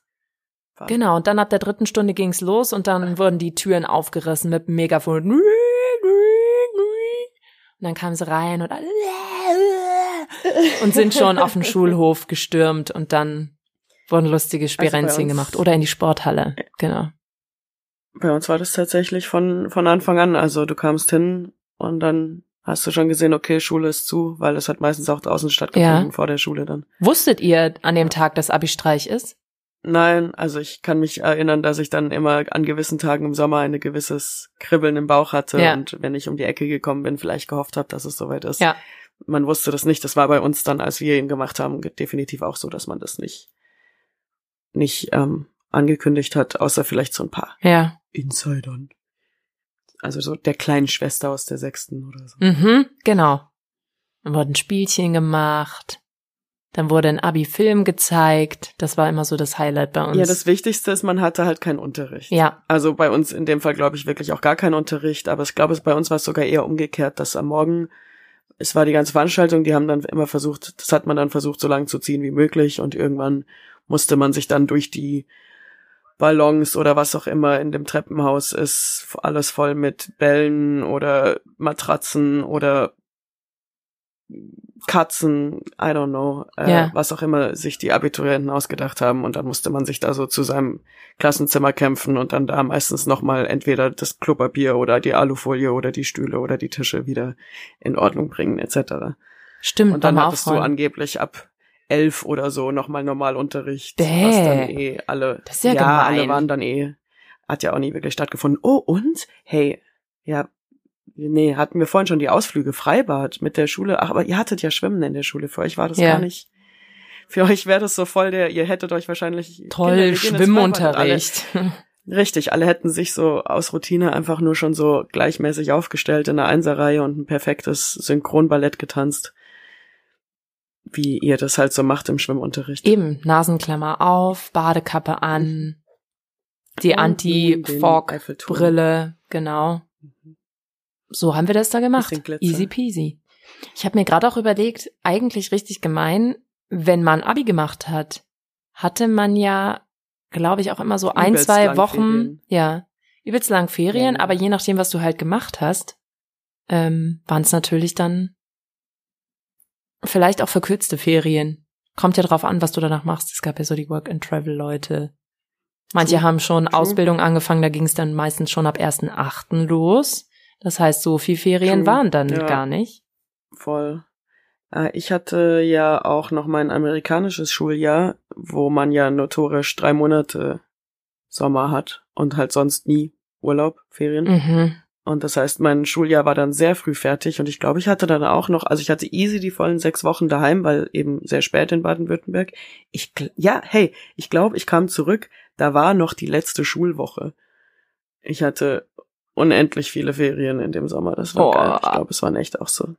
B: Genau, und dann ab der dritten Stunde ging's los und dann wurden die Türen aufgerissen mit dem Megafon. Und dann kamen sie rein und *laughs* und sind schon auf den Schulhof gestürmt und dann wurden lustige
C: Also uns-
B: gemacht oder in die Sporthalle. Genau.
C: Bei uns war das tatsächlich von, von Anfang an. Also du kamst hin und dann hast du schon gesehen, okay, Schule ist zu, weil es hat meistens auch draußen stattgefunden
B: Ja.
C: vor der Schule dann.
B: Wusstet ihr an dem Tag, dass Abi-Streich ist?
C: Nein, also ich kann mich erinnern, dass ich dann immer an gewissen Tagen im Sommer ein gewisses Kribbeln im Bauch hatte
B: Ja.
C: und wenn ich um die Ecke gekommen bin, vielleicht gehofft habe, dass es soweit ist.
B: Ja.
C: Man wusste das nicht. Das war bei uns dann, als wir ihn gemacht haben, definitiv auch so, dass man das nicht nicht ähm, angekündigt hat, außer vielleicht so ein paar
B: Ja.
C: Insidern. Also so der kleinen Schwester aus der sechsten oder so.
B: Mhm, genau. Dann wurden Spielchen gemacht. Dann wurde ein Abi-Film gezeigt. Das war immer so das Highlight bei uns.
C: Ja, das Wichtigste ist, man hatte halt keinen Unterricht.
B: ja,
C: Also bei uns in dem Fall glaube ich wirklich auch gar keinen Unterricht, aber ich glaube, es bei uns war es sogar eher umgekehrt, dass am Morgen es war die ganze Veranstaltung, die haben dann immer versucht, das hat man dann versucht, so lang zu ziehen wie möglich und irgendwann musste man sich dann durch die Ballons oder was auch immer in dem Treppenhaus ist, alles voll mit Bällen oder Matratzen oder Katzen, I don't know, äh,
B: Ja.
C: was auch immer sich die Abiturienten ausgedacht haben und dann musste man sich da so zu seinem Klassenzimmer kämpfen und dann da meistens nochmal entweder das Klopapier oder die Alufolie oder die Stühle oder die Tische wieder in Ordnung bringen etc.
B: stimmt.
C: Und dann hattest du
B: Aufräumen.
C: angeblich ab elf oder so nochmal Normalunterricht,
B: Bäh.
C: was dann eh alle,
B: Das ist ja gemein.
C: alle waren dann eh, hat ja auch nie wirklich stattgefunden. Oh und, hey, ja, nee, hatten wir vorhin schon die Ausflüge Freibad mit der Schule, ach, aber ihr hattet ja Schwimmen in der Schule, für euch war das
B: Ja.
C: gar nicht, für euch wäre das so voll der, ihr hättet euch wahrscheinlich
B: Toll, Schwimmunterricht. *laughs*
C: Richtig, alle hätten sich so aus Routine einfach nur schon so gleichmäßig aufgestellt in einer Einserreihe und ein perfektes Synchronballett getanzt. Wie ihr das halt so macht im Schwimmunterricht.
B: Eben, Nasenklammer auf, Badekappe an, die. Anti-Fog-Brille, genau. So haben wir das da gemacht. Easy peasy. Ich habe mir gerade auch überlegt, eigentlich richtig gemein, wenn man Abi gemacht hat, hatte man ja, glaube ich, auch immer so ein,
C: Übelst
B: zwei Wochen,
C: Ferien.
B: ja, übelst lang Ferien,
C: ja.
B: aber je nachdem, was du halt gemacht hast, ähm, waren es natürlich dann vielleicht auch verkürzte Ferien. Kommt ja drauf an, was du danach machst. Es gab ja so die Work-and-Travel-Leute. Manche
C: True.
B: haben schon
C: True.
B: Ausbildung angefangen, da ging es dann meistens schon ab 1.8. los. Das heißt, so viel Ferien
C: True.
B: waren dann
C: Ja.
B: gar nicht.
C: Voll. Äh, Ich hatte ja auch noch mein amerikanisches Schuljahr, wo man ja notorisch drei Monate Sommer hat und halt sonst nie Urlaub, Ferien.
B: Mhm.
C: Und das heißt, mein Schuljahr war dann sehr früh fertig und ich glaube, ich hatte dann auch noch, also ich hatte easy die vollen sechs Wochen daheim, weil eben sehr spät in Baden-Württemberg. Ich, ja, hey, ich glaube, ich kam zurück, da war noch die letzte Schulwoche. Ich hatte unendlich viele Ferien in dem Sommer, das war
B: Boah.
C: geil. Ich glaube, es waren echt auch so,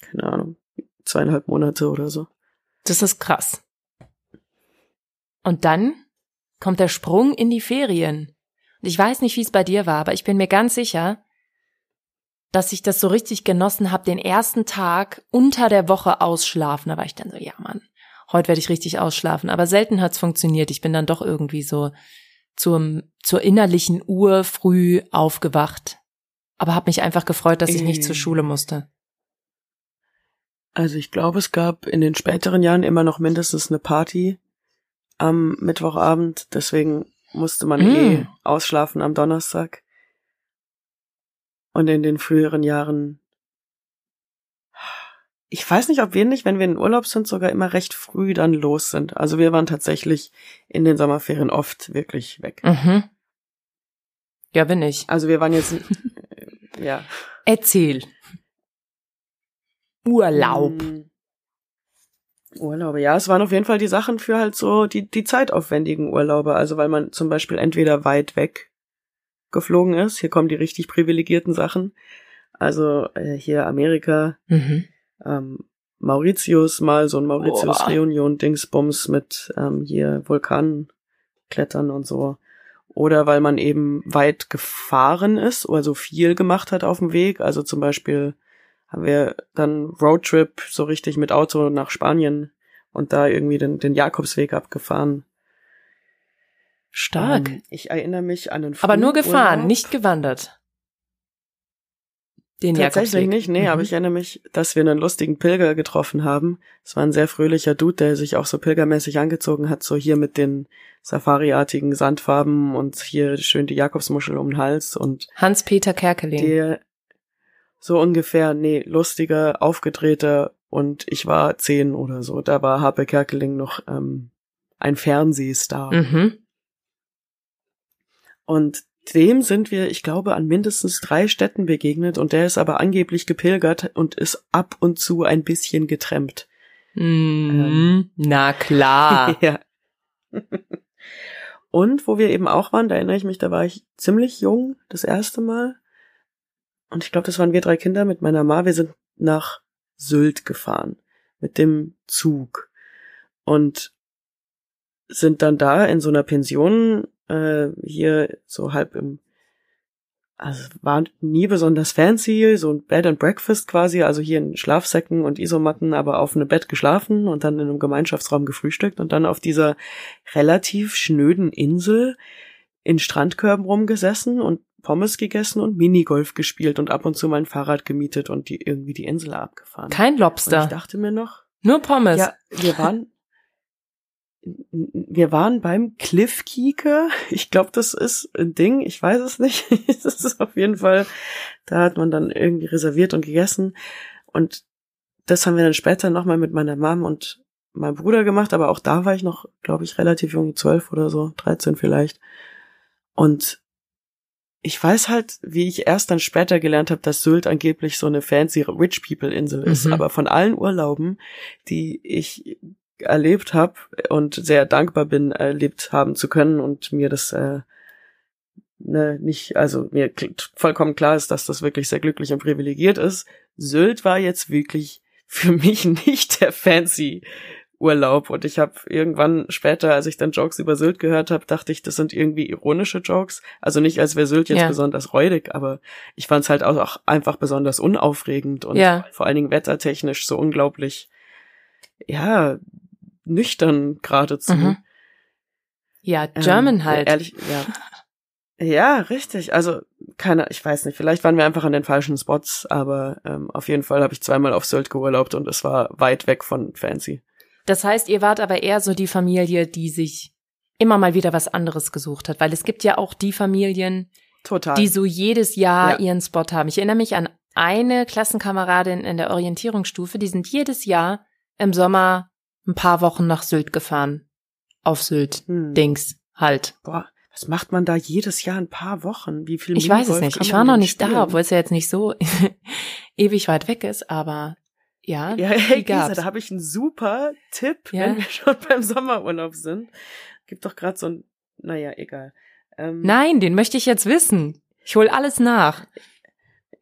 C: keine Ahnung, zweieinhalb Monate oder so.
B: Das ist krass. Und dann kommt der Sprung in die Ferien. Und ich weiß nicht, wie es bei dir war, aber ich bin mir ganz sicher, dass ich das so richtig genossen habe, den ersten Tag unter der Woche ausschlafen. Da war ich dann so, ja Mann, heute werde ich richtig ausschlafen. Aber selten hat's funktioniert. Ich bin dann doch irgendwie so zum, zur innerlichen Uhr früh aufgewacht. Aber habe mich einfach gefreut, dass ich nicht zur Schule musste.
C: Also ich glaube, es gab in den späteren Jahren immer noch mindestens eine Party am Mittwochabend, deswegen musste man
B: Mm.
C: eh ausschlafen am Donnerstag. Und in den früheren Jahren, ich weiß nicht, ob wir nicht, wenn wir in Urlaub sind, sogar immer recht früh dann los sind. Also wir waren tatsächlich in den Sommerferien oft wirklich weg.
B: Mhm. Ja, bin ich.
C: Also wir waren jetzt, ja.
B: Erzähl. Urlaub.
C: Mm. Urlaube, ja, es waren auf jeden Fall die Sachen für halt so die, die zeitaufwendigen Urlaube. Also weil man zum Beispiel entweder weit weg geflogen ist, hier kommen die richtig privilegierten Sachen. Also äh, hier Amerika,
B: Mhm.
C: ähm, Mauritius, mal so ein Mauritius
B: Boah.
C: Reunion Dingsbums mit ähm, hier Vulkanklettern und so. Oder weil man eben weit gefahren ist oder so viel gemacht hat auf dem Weg. Also zum Beispiel haben wir dann Roadtrip so richtig mit Auto nach Spanien und da irgendwie den, den Jakobsweg abgefahren.
B: Stark.
C: Ähm, ich erinnere mich an einen
B: aber nur gefahren,
C: Flugurlaub.
B: nicht gewandert. Den
C: Tatsächlich
B: Jakobsweg.
C: nicht, nee,
B: Mhm.
C: aber ich erinnere mich, dass wir einen lustigen Pilger getroffen haben. Es war ein sehr fröhlicher Dude, der sich auch so pilgermäßig angezogen hat, so hier mit den Safari-artigen Sandfarben und hier schön die Jakobsmuschel um den Hals und
B: Hans-Peter Kerkeling.
C: der so ungefähr, nee, lustiger, aufgedrehter und ich war zehn oder so. Da war Harpe Kerkeling noch ähm, ein Fernsehstar.
B: Mhm.
C: Und dem sind wir, ich glaube, an mindestens drei Städten begegnet und der ist aber angeblich gepilgert und ist ab und zu ein bisschen getrempt.
B: Mhm. Na klar. *laughs*
C: ja. und wo wir eben auch waren, da erinnere ich mich, da war ich ziemlich jung, das erste Mal. Und ich glaube, das waren wir drei Kinder mit meiner Ma. Wir sind nach Sylt gefahren mit dem Zug und sind dann da in so einer Pension äh, hier so halb im also war nie besonders fancy, so ein Bed and Breakfast quasi, also hier in Schlafsäcken und Isomatten, aber auf einem Bett geschlafen und dann in einem Gemeinschaftsraum gefrühstückt und dann auf dieser relativ schnöden Insel in Strandkörben rumgesessen und Pommes gegessen und Minigolf gespielt und ab und zu mein Fahrrad gemietet und die irgendwie die Insel abgefahren.
B: Kein
C: und ich
B: Lobster.
C: dachte mir noch,
B: Nur Pommes.
C: ja, wir waren wir waren beim Cliff Kieker. Ich glaube, das ist ein Ding. Ich weiß es nicht. *laughs* das ist auf jeden Fall, da hat man dann irgendwie reserviert und gegessen. Und das haben wir dann später nochmal mit meiner Mom und meinem Bruder gemacht. Aber auch da war ich noch, glaube ich, relativ jung, zwölf oder so, 13 vielleicht. Und ich weiß halt, wie ich erst dann später gelernt habe, dass Sylt angeblich so eine fancy Rich People Insel ist.
B: Mhm.
C: Aber von allen Urlauben, die ich erlebt habe und sehr dankbar bin, erlebt haben zu können und mir das äh, ne, nicht, also mir vollkommen klar ist, dass das wirklich sehr glücklich und privilegiert ist. Sylt war jetzt wirklich für mich *laughs* nicht der fancy Urlaub und ich habe irgendwann später, als ich dann Jokes über Sylt gehört habe, dachte ich, das sind irgendwie ironische Jokes. Also nicht, als wäre Sylt jetzt
B: Ja.
C: besonders räudig, aber ich fand es halt auch, auch einfach besonders unaufregend und
B: Ja.
C: vor allen Dingen wettertechnisch so unglaublich, ja, nüchtern geradezu.
B: Mhm. Ja,
C: Ähm,
B: German halt.
C: Ehrlich, ja. Ja, richtig. Also, keine, ich weiß nicht, vielleicht waren wir einfach an den falschen Spots, aber ähm, auf jeden Fall habe ich zweimal auf Sylt geurlaubt und es war weit weg von fancy.
B: Das heißt, ihr wart aber eher so die Familie, die sich immer mal wieder was anderes gesucht hat, weil es gibt ja auch die Familien,
C: Total.
B: die so jedes Jahr
C: Ja.
B: ihren Spot haben. Ich erinnere mich an eine Klassenkameradin in der Orientierungsstufe, die sind jedes Jahr im Sommer ein paar Wochen nach Sylt gefahren. Auf Sylt.
C: hm.
B: Dings. Halt.
C: Boah, was macht man da jedes Jahr ein paar Wochen? Wie viel
B: Ich weiß es
C: Minigolf
B: nicht. Ich war noch nicht
C: spielen?
B: da, obwohl es ja jetzt nicht so *laughs* ewig weit weg ist, aber ja,
C: Ja, hey,
B: gab's.
C: da habe ich einen super Tipp,
B: Ja.
C: wenn wir schon beim Sommerurlaub sind. Gibt doch gerade so ein, naja, egal. Ähm,
B: Nein, den möchte ich jetzt wissen. Ich hol alles nach.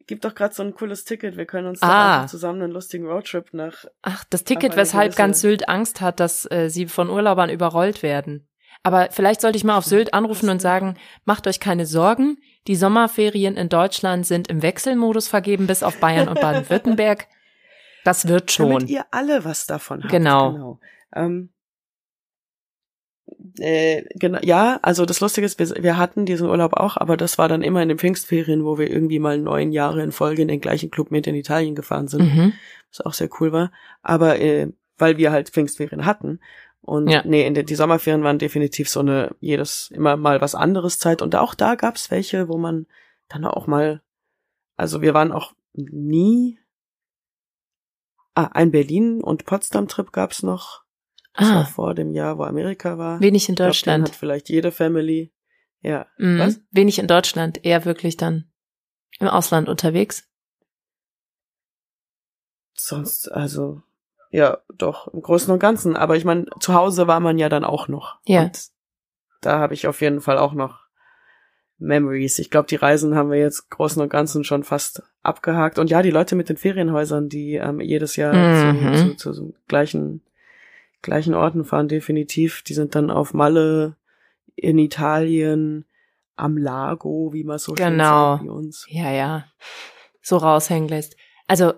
C: Gibt doch gerade so ein cooles Ticket. Wir können uns
B: Ah.
C: zusammen einen lustigen Roadtrip nach
B: Ach, das Ticket, weshalb ganz Sylt Angst hat, dass äh, sie von Urlaubern überrollt werden. Aber vielleicht sollte ich mal auf Sylt anrufen und sagen, macht euch keine Sorgen, die Sommerferien in Deutschland sind im Wechselmodus vergeben bis auf Bayern und *laughs* Baden-Württemberg. Das wird schon.
C: Damit ihr alle was davon habt.
B: Genau.
C: genau. Ähm, äh, genau, ja, also das Lustige ist, wir, wir hatten diesen Urlaub auch, aber das war dann immer in den Pfingstferien, wo wir irgendwie mal neun Jahre in Folge in den gleichen Club mit in Italien gefahren sind,
B: Mhm.
C: was auch sehr cool war. Aber äh, weil wir halt Pfingstferien hatten. Und
B: Ja.
C: nee, in den, die Sommerferien waren definitiv so eine, jedes immer mal was anderes Zeit. Und auch da gab's welche, wo man dann auch mal, also wir waren auch nie Ah, ein Berlin- und Potsdam-Trip gab's noch. Das war
B: Ah,
C: vor dem Jahr, wo Amerika war.
B: wenig in
C: Ich glaub,
B: Deutschland.
C: hat vielleicht jede Family. Ja.
B: Mhm.
C: Was?
B: Wenig in Deutschland, eher wirklich dann im Ausland unterwegs.
C: Sonst, also, Ja, doch, im Großen und Ganzen. Aber ich meine, zu Hause war man ja dann auch noch.
B: Ja.
C: Und da habe ich auf jeden Fall auch noch Memories. Ich glaube, die Reisen haben wir jetzt Großen und Ganzen schon fast abgehakt. Und ja, die Leute mit den Ferienhäusern, die ähm, jedes Jahr
B: Mhm.
C: zu, zu, zu so gleichen, gleichen Orten fahren, definitiv. Die sind dann auf Malle, in Italien, am Lago, wie man so schön
B: Genau.
C: sagt, wie uns.
B: Ja, ja. So raushängen lässt. Also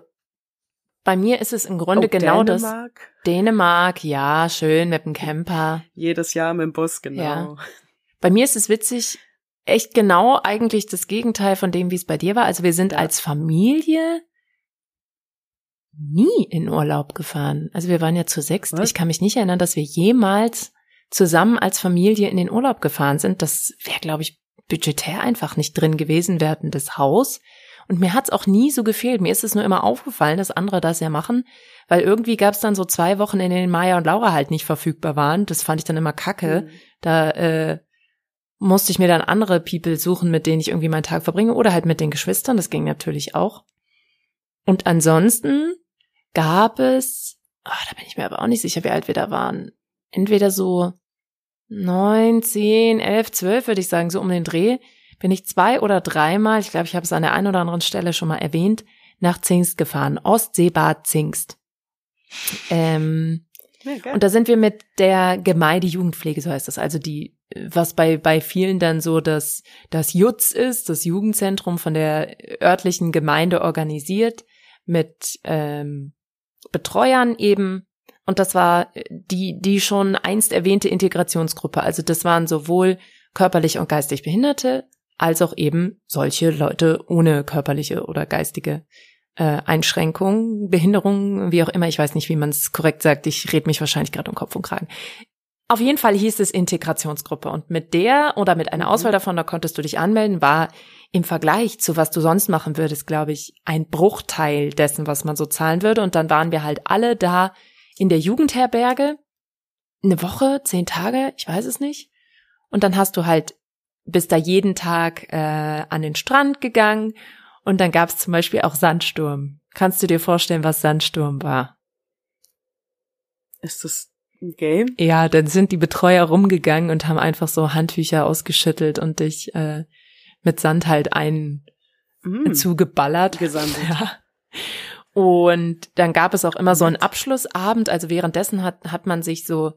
B: bei mir ist es im Grunde
C: Oh,
B: genau das.
C: Dänemark?
B: Dänemark, ja, schön mit dem *laughs* Camper.
C: Jedes Jahr mit dem Bus, genau.
B: Ja. Bei mir ist es witzig, echt genau eigentlich das Gegenteil von dem, wie es bei dir war. Also wir sind
C: Ja.
B: als Familie nie in Urlaub gefahren. Also wir waren ja zu sechs. Ich kann mich nicht erinnern, dass wir jemals zusammen als Familie in den Urlaub gefahren sind. Das wäre, glaube ich, budgetär einfach nicht drin gewesen. Wir hatten das Haus. Und mir hat's auch nie so gefehlt. Mir ist es nur immer aufgefallen, dass andere das ja machen, weil irgendwie gab's dann so zwei Wochen, in denen Maya und Laura halt nicht verfügbar waren. Das fand ich dann immer kacke.
C: Mhm.
B: Da äh, musste ich mir dann andere People suchen, mit denen ich irgendwie meinen Tag verbringe oder halt mit den Geschwistern. Das ging natürlich auch. Und ansonsten gab es, ah, da bin ich mir aber auch nicht sicher, wie alt wir da waren. Entweder so neun, zehn, elf, zwölf, würde ich sagen, so um den Dreh, bin ich zwei oder dreimal, ich glaube, ich habe es an der einen oder anderen Stelle schon mal erwähnt, nach Zingst gefahren. Ostseebad Zingst. Ähm,
C: Ja,
B: und da sind wir mit der Gemeindejugendpflege, so heißt das, also die, was bei, bei vielen dann so das, das Jutz ist, das Jugendzentrum von der örtlichen Gemeinde organisiert, mit ähm, Betreuern eben. Und das war die, die schon einst erwähnte Integrationsgruppe. Also das waren sowohl körperlich und geistig Behinderte, als auch eben solche Leute ohne körperliche oder geistige äh, Einschränkungen, Behinderungen, wie auch immer. Ich weiß nicht, wie man es korrekt sagt. Ich red mich wahrscheinlich gerade um Kopf und Kragen. Auf jeden Fall hieß es Integrationsgruppe. Und mit der oder mit einer
C: Mhm.
B: Auswahl davon, da konntest du dich anmelden, war im Vergleich zu was du sonst machen würdest, glaube ich, ein Bruchteil dessen, was man so zahlen würde. Und dann waren wir halt alle da in der Jugendherberge. Eine Woche, zehn Tage, ich weiß es nicht. Und dann hast du halt, bist da jeden Tag äh, an den Strand gegangen und dann gab es zum Beispiel auch Sandsturm. Kannst du dir vorstellen, was Sandsturm war?
C: Ist das Game?
B: Ja, dann sind die Betreuer rumgegangen und haben einfach so Handtücher ausgeschüttelt und dich äh, mit Sand halt ein
C: Mhm.
B: zugeballert.
C: Gesandet. *laughs*
B: Ja. Und dann gab es auch immer so einen Abschlussabend. Also währenddessen hat, hat man sich so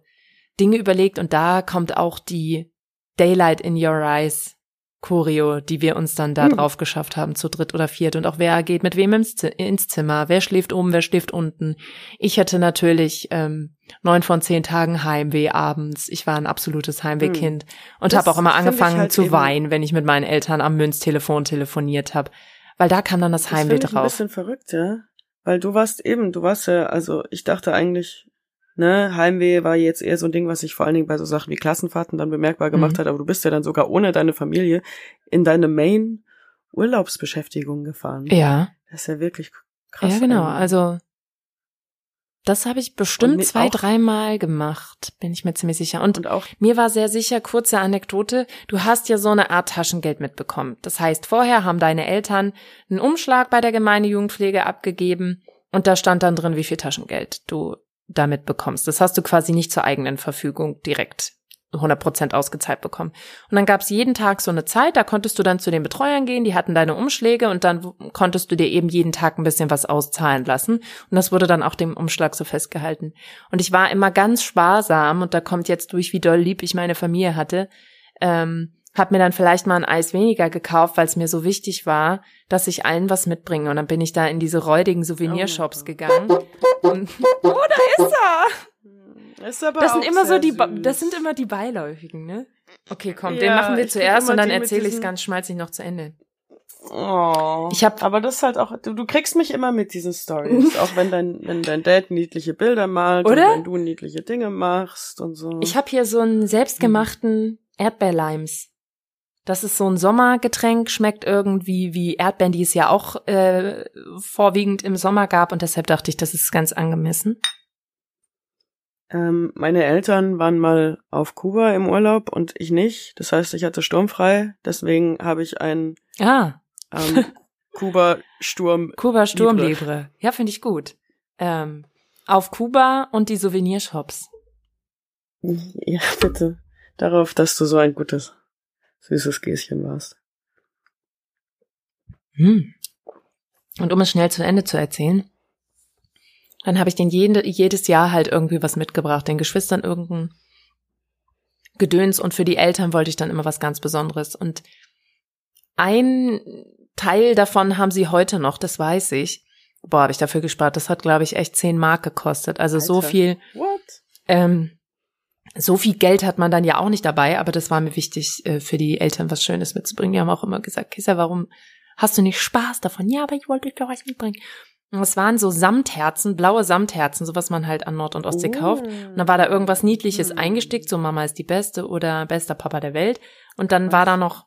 B: Dinge überlegt und da kommt auch die Daylight in Your Eyes Choreo, die wir uns dann da
C: Hm.
B: drauf geschafft haben, zu dritt oder viert. Und auch wer geht mit wem ins, Zi- ins Zimmer, wer schläft oben, wer schläft unten. Ich hatte natürlich ähm, neun von zehn Tagen Heimweh abends. Ich war ein absolutes Heimwehkind und
C: Das
B: habe auch immer angefangen
C: halt
B: zu weinen, wenn ich mit meinen Eltern am Münztelefon telefoniert habe. Weil da kam dann das
C: Das
B: Heimweh
C: finde ich ein
B: drauf.
C: bisschen verrückt, ja. Weil du warst eben, du warst ja, also ich dachte eigentlich, ne, Heimweh war jetzt eher so ein Ding, was sich vor allen Dingen bei so Sachen wie Klassenfahrten dann bemerkbar gemacht
B: Mhm.
C: hat, aber du bist ja dann sogar ohne deine Familie in deine Main Urlaubsbeschäftigung gefahren.
B: Ja,
C: Das ist ja wirklich krass.
B: ja genau.
C: eigentlich.
B: Also das habe ich bestimmt zwei, dreimal gemacht, bin ich mir ziemlich sicher. Und
C: und auch
B: Mir war sehr sicher, kurze Anekdote, du hast ja so eine Art Taschengeld mitbekommen. Das heißt, vorher haben deine Eltern einen Umschlag bei der Gemeindejugendpflege abgegeben und da stand dann drin, wie viel Taschengeld du damit bekommst. Das hast du quasi nicht zur eigenen Verfügung direkt 100% ausgezahlt bekommen. Und dann gab es jeden Tag so eine Zeit, da konntest du dann zu den Betreuern gehen, die hatten deine Umschläge und dann konntest du dir eben jeden Tag ein bisschen was auszahlen lassen. Und das wurde dann auch dem Umschlag so festgehalten. Und ich war immer ganz sparsam und da kommt jetzt durch, wie doll lieb ich meine Familie hatte. Ähm, hab mir dann vielleicht mal ein Eis weniger gekauft, weil es mir so wichtig war, dass ich allen was mitbringe. Und dann bin ich da in diese räudigen Souvenirshops
C: Oh.
B: gegangen. Und, oh, da ist er!
C: ist aber
B: Das sind immer so die,
C: süß.
B: das sind immer die beiläufigen, ne? Okay, komm, den
C: Ja,
B: machen wir zuerst und dann erzähle ich es ganz schmalzig noch zu Ende.
C: Oh.
B: Ich hab-
C: aber das ist halt auch, du, du kriegst mich immer mit diesen Stories, *laughs* auch wenn dein, wenn dein Dad niedliche Bilder malt
B: Oder?
C: und wenn du niedliche Dinge machst und so.
B: Ich habe hier so einen selbstgemachten Erdbeerlimes. Das ist so ein Sommergetränk, schmeckt irgendwie wie Erdbeeren, die es ja auch äh, vorwiegend im Sommer gab und deshalb dachte ich, das ist ganz angemessen.
C: ähm, meine Eltern waren mal auf Kuba im Urlaub und ich nicht. Das heißt, ich hatte sturmfrei. Deswegen habe ich ein
B: Ah,
C: ähm, *laughs* Kuba Sturm.
B: Kuba
C: Libre.
B: Sturmlibre. Ja, finde ich gut. Ähm, Auf Kuba und die Souvenirshops.
C: Ja, bitte. Darauf, dass du so ein gutes, süßes Gäschen warst.
B: Hm. Und um es schnell zu Ende zu erzählen, dann habe ich den jede, jedes Jahr halt irgendwie was mitgebracht, den Geschwistern irgendein Gedöns und für die Eltern wollte ich dann immer was ganz Besonderes. Und ein Teil davon haben sie heute noch, das weiß ich. Boah, habe ich dafür gespart. Das hat, glaube ich, echt 10 Mark gekostet. Also so
C: Alter.
B: viel,
C: What?
B: ähm, so viel Geld hat man dann ja auch nicht dabei, aber das war mir wichtig, äh, für die Eltern was Schönes mitzubringen. Die haben auch immer gesagt, Kissa, warum hast du nicht Spaß davon? Ja, aber ich wollte euch doch was mitbringen. Und es waren so Samtherzen, blaue Samtherzen, so was man halt an Nord- und Ostsee kauft. Und dann war da irgendwas Niedliches
C: Mm.
B: eingestickt, so Mama ist die Beste oder bester Papa der Welt. Und dann war da noch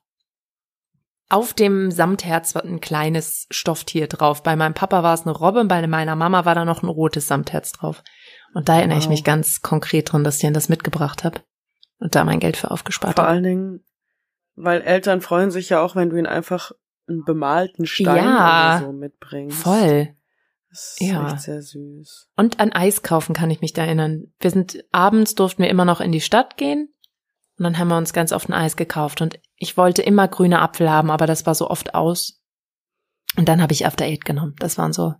B: auf dem Samtherz ein kleines Stofftier drauf. Bei meinem Papa war es eine Robbe, bei meiner Mama war da noch ein rotes Samtherz drauf. Und da erinnere ich
C: Wow.
B: mich ganz konkret dran, dass ich denen das mitgebracht habe und da mein Geld für aufgespart
C: Vor
B: habe.
C: allen Dingen, weil Eltern freuen sich ja auch, wenn du ihnen einfach einen bemalten Stein
B: Ja,
C: oder so mitbringst.
B: Voll.
C: Das ist
B: Ja.
C: echt sehr süß.
B: Und an Eis kaufen kann ich mich da erinnern. Wir sind abends durften wir immer noch in die Stadt gehen und dann haben wir uns ganz oft ein Eis gekauft und ich wollte immer grüne Apfel haben, aber das war so oft aus. Und dann habe ich After Eight genommen. Das waren so